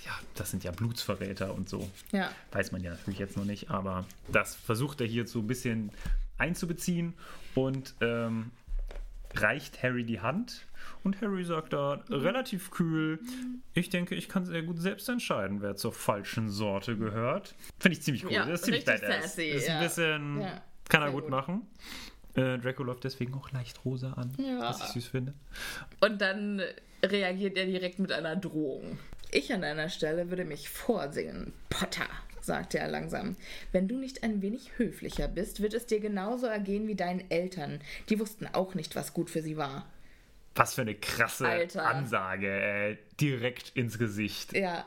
ja, das sind ja Blutsverräter und so. Ja. Weiß man ja natürlich jetzt noch nicht, aber das versucht er hier so ein bisschen einzubeziehen und ähm, reicht Harry die Hand. Und Harry sagt da relativ kühl, ich denke, ich kann sehr gut selbst entscheiden, wer zur falschen Sorte gehört. Finde ich ziemlich cool. Ja, das ist ziemlich badass. Sassy, ist ein bisschen, ja, kann er gut, gut, machen. Äh, Draco läuft deswegen auch leicht rosa an, ja. was ich süß finde. Und dann reagiert er direkt mit einer Drohung. Ich an deiner Stelle würde mich vorsingen, Potter sagte er langsam. Wenn du nicht ein wenig höflicher bist, wird es dir genauso ergehen wie deinen Eltern. Die wussten auch nicht, was gut für sie war. Was für eine krasse Alter. Ansage, äh, direkt ins Gesicht. Ja.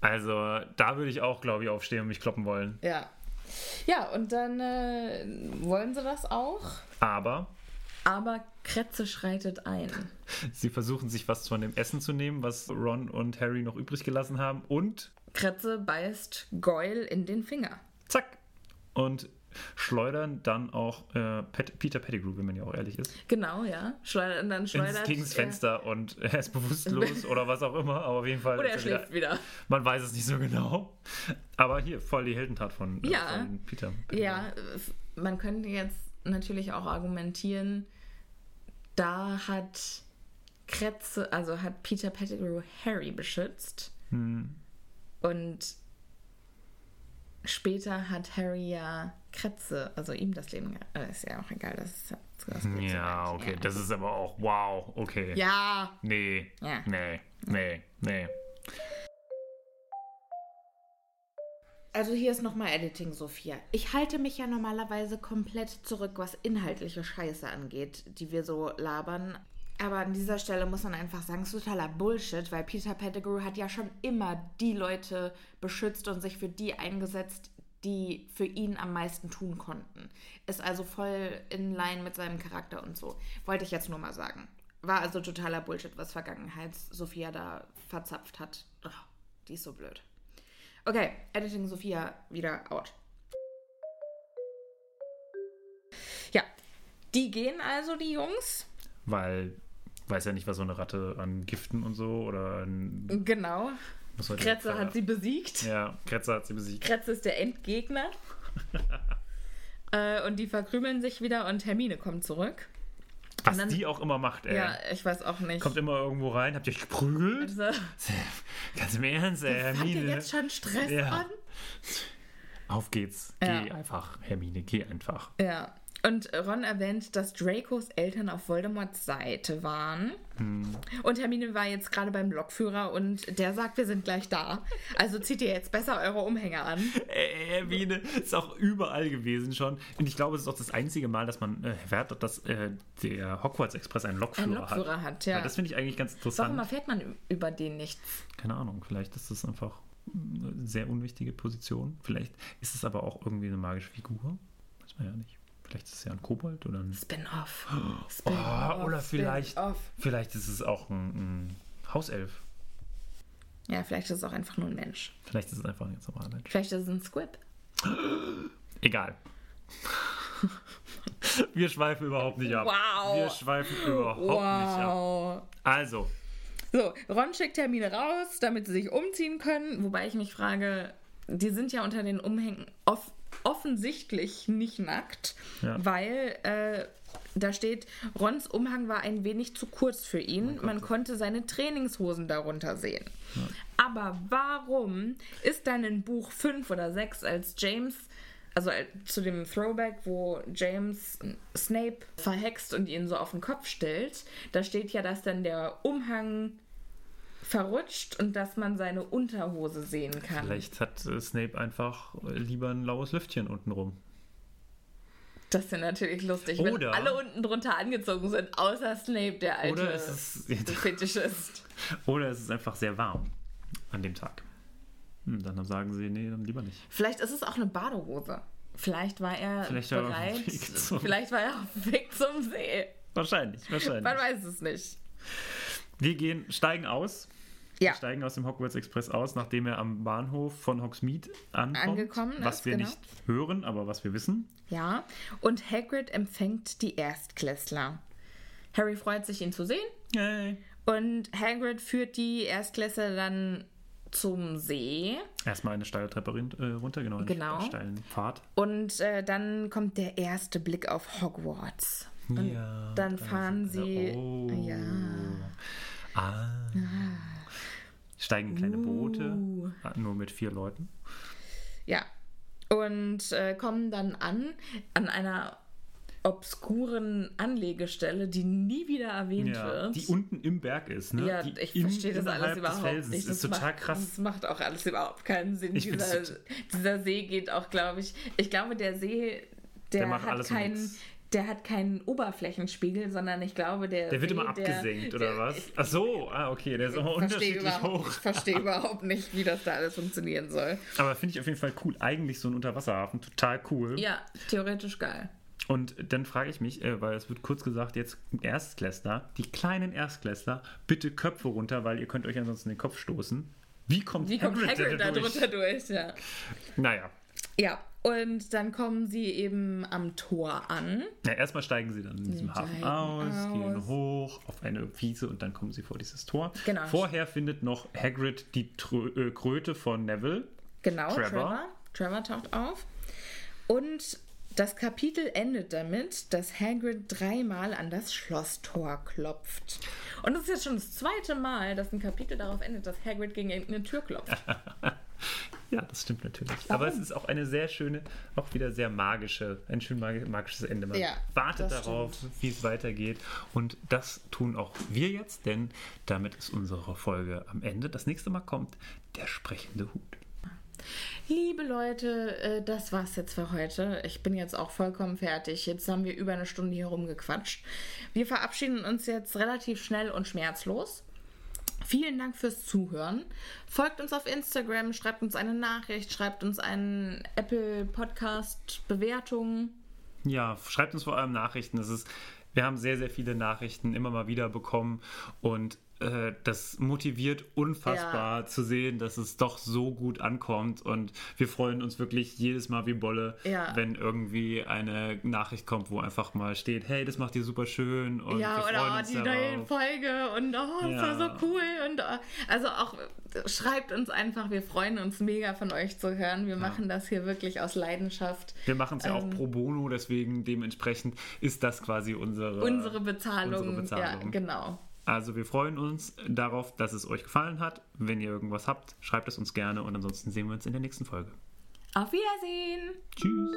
Also, da würde ich auch, glaube ich, aufstehen und mich kloppen wollen. Ja. Ja, und dann äh, wollen sie das auch. Aber. Aber Kretze schreitet ein. Sie versuchen sich was von dem Essen zu nehmen, was Ron und Harry noch übrig gelassen haben. Und Kretze beißt Goyle in den Finger. Zack. Und schleudern dann auch äh, Pet Peter Pettigrew, wenn man ja auch ehrlich ist. Genau, ja. Schleudern dann schleudert das Fenster er, und er ist bewusstlos oder was auch immer, aber auf jeden Fall. Oder er schläft wieder, wieder, Man weiß es nicht so genau. Aber hier voll die Heldentat von, äh, ja. von Peter. Pettigrew. Ja, man könnte jetzt natürlich auch argumentieren, da hat Kretze, also hat Peter Pettigrew Harry beschützt. Hm. Und später hat Harry ja Kretze, also ihm das Leben, äh, ist ja auch egal, das ist das Ja, okay, ja. das ist aber auch, wow, okay. Ja. Nee, ja. nee, nee, nee. Also hier ist nochmal Editing, Sophia. Ich halte mich ja normalerweise komplett zurück, was inhaltliche Scheiße angeht, die wir so labern. Aber an dieser Stelle muss man einfach sagen, es ist totaler Bullshit, weil Peter Pettigrew hat ja schon immer die Leute beschützt und sich für die eingesetzt, die für ihn am meisten tun konnten. Ist also voll in line mit seinem Charakter und so. Wollte ich jetzt nur mal sagen. War also totaler Bullshit, was Vergangenheits-Sophia da verzapft hat. Oh, die ist so blöd. Okay, Editing Sophia wieder out. Ja, die gehen also, die Jungs. Weil weiß ja nicht, was so eine Ratte an Giften und so oder an, Genau. Kretze hat sie besiegt. Ja, Kretze hat sie besiegt. Kretze ist der Endgegner. äh, und die verkrümeln sich wieder und Hermine kommt zurück. Was dann, die auch immer macht, ey. Ja, ich weiß auch nicht. Kommt immer irgendwo rein, habt ihr euch geprügelt? Also, Ganz im Ernst, ey, Hermine. Hat jetzt schon Stress ja. an? Auf geht's. Ja. Geh einfach, Hermine, geh einfach. Ja. Und Ron erwähnt, dass Dracos Eltern auf Voldemorts Seite waren. Hm. Und Hermine war jetzt gerade beim Lokführer und der sagt, wir sind gleich da. Also zieht ihr jetzt besser eure Umhänge an. Äh, Hermine ist auch überall gewesen schon. Und ich glaube, es ist auch das einzige Mal, dass man äh, erfährt, dass äh, der Hogwarts Express einen Lokführer, einen Lokführer hat. hat ja. ja das finde ich eigentlich ganz interessant. Warum erfährt man über den nichts? Keine Ahnung, vielleicht ist das einfach eine sehr unwichtige Position. Vielleicht ist es aber auch irgendwie eine magische Figur. Weiß man ja nicht. Vielleicht ist es ja ein Kobold oder ein. Spin-off. Spin oh, oder vielleicht, vielleicht ist es auch ein, ein, Hauself. Ja, vielleicht ist es auch einfach nur ein Mensch. Vielleicht ist es einfach ein ganz normaler Mensch. Vielleicht ist es ein Squib. Egal. Wir schweifen überhaupt nicht ab. Wow. Wir schweifen überhaupt wow. nicht ab. Also. So, Ron schickt Termine raus, damit sie sich umziehen können. Wobei ich mich frage, die sind ja unter den Umhängen oft offensichtlich nicht nackt, ja. weil äh, da steht, Rons Umhang war ein wenig zu kurz für ihn. Man konnte seine Trainingshosen darunter sehen. Ja. Aber warum ist dann in Buch 5 oder 6, als James, also äh, zu dem Throwback, wo James Snape verhext und ihn so auf den Kopf stellt, da steht ja, dass dann der Umhang verrutscht und dass man seine Unterhose sehen kann. Vielleicht hat äh, Snape einfach lieber ein laues Lüftchen unten rum. Das ist natürlich lustig, oder, wenn alle unten drunter angezogen sind, außer Snape, der alte oder es ist, Fetischist. Oder es ist einfach sehr warm an dem Tag. Hm, dann sagen sie, nee, dann lieber nicht. Vielleicht ist es auch eine Badehose. Vielleicht war er Vielleicht war er bereit. Weg zum- Vielleicht war er auf dem Weg zum See. Wahrscheinlich, wahrscheinlich. Man weiß es nicht. Wir gehen, steigen aus. Ja. Wir steigen aus dem Hogwarts Express aus, nachdem er am Bahnhof von Hogsmeade ankommt. Angekommen Was ist, wir genau. nicht hören, aber was wir wissen. Ja. Und Hagrid empfängt die Erstklässler. Harry freut sich, ihn zu sehen. Yay. Und Hagrid führt die Erstklässler dann zum See. Erstmal eine steile Treppe äh, runter, genau. einen Genau. steilen Pfad. Und äh, dann kommt der erste Blick auf Hogwarts. Und Ja, dann da fahren sie. wir. Oh. Ja. Ah. Steigen in kleine Boote, Uh. nur mit vier Leuten. Ja. Und äh, kommen dann an, an einer obskuren Anlegestelle, die nie wieder erwähnt Ja, wird. die unten im Berg ist, ne? ja, die ich verstehe das alles überhaupt nicht. ist Das total macht, krass. Das macht auch alles überhaupt keinen Sinn. Dieser, dieser See geht auch, glaube ich, ich glaube, der See, der, Der macht hat keinen, nix. Der hat keinen Oberflächenspiegel, sondern ich glaube, der Der wird immer der- abgesenkt, oder der, was? Ach so, ah, okay, der ist immer unterschiedlich hoch. ich verstehe überhaupt nicht, wie das da alles funktionieren soll. Aber finde ich auf jeden Fall cool. Eigentlich so ein Unterwasserhafen, total cool. Ja, theoretisch geil. Und dann frage ich mich, äh, weil es wird kurz gesagt, jetzt Erstklässler, die kleinen Erstklässler, bitte Köpfe runter, weil ihr könnt euch ansonsten den Kopf stoßen. Wie kommt Wie kommt Hagrid, Hagrid da durch? drunter durch? Ja. Naja, ja, und dann kommen sie eben am Tor an. ja, erstmal steigen sie dann in diesem Sie Hafen steigen aus, gehen aus. hoch auf eine Wiese und dann kommen sie vor dieses Tor. Genau. Vorher findet noch Hagrid die Trö äh, Kröte von Neville. Genau, Trevor. Trevor. Trevor taucht auf. Und das Kapitel endet damit, dass Hagrid dreimal an das Schlosstor klopft. Und das ist jetzt schon das zweite Mal, dass ein Kapitel darauf endet, dass Hagrid gegen irgendeine Tür klopft. Ja, das stimmt natürlich. Aber es ist auch eine sehr schöne, auch wieder sehr magische, ein schön mag- magisches Ende. Man Ja, wartet darauf, wie es weitergeht. Und das tun auch wir jetzt, denn damit ist unsere Folge am Ende. Das nächste Mal kommt der sprechende Hut. Liebe Leute, äh, das war's jetzt für heute. Ich bin jetzt auch vollkommen fertig. Jetzt haben wir über eine Stunde hier rumgequatscht. Wir verabschieden uns jetzt relativ schnell und schmerzlos. Vielen Dank fürs Zuhören. Folgt uns auf Instagram, schreibt uns eine Nachricht, schreibt uns einen Apple Podcast Bewertung. Ja, schreibt uns vor allem Nachrichten. Das ist, wir haben sehr, sehr viele Nachrichten immer mal wieder bekommen und äh, das motiviert unfassbar zu sehen, dass es doch so gut ankommt und wir freuen uns wirklich jedes Mal wie Bolle, Ja. wenn irgendwie eine Nachricht kommt, wo einfach mal steht, hey, das macht ihr super schön und ja, wir oder oh, die neue. Folge und oh, das war Ja. so cool. Und oh, also auch schreibt uns einfach, wir freuen uns mega von euch zu hören. Wir machen das hier wirklich aus Leidenschaft. Wir machen es ja auch Ähm, pro bono, deswegen dementsprechend ist das quasi unsere, Unsere Bezahlung. unsere Bezahlung. Ja, genau. Also wir freuen uns darauf, dass es euch gefallen hat. Wenn ihr irgendwas habt, schreibt es uns gerne und ansonsten sehen wir uns in der nächsten Folge. Auf Wiedersehen. Tschüss.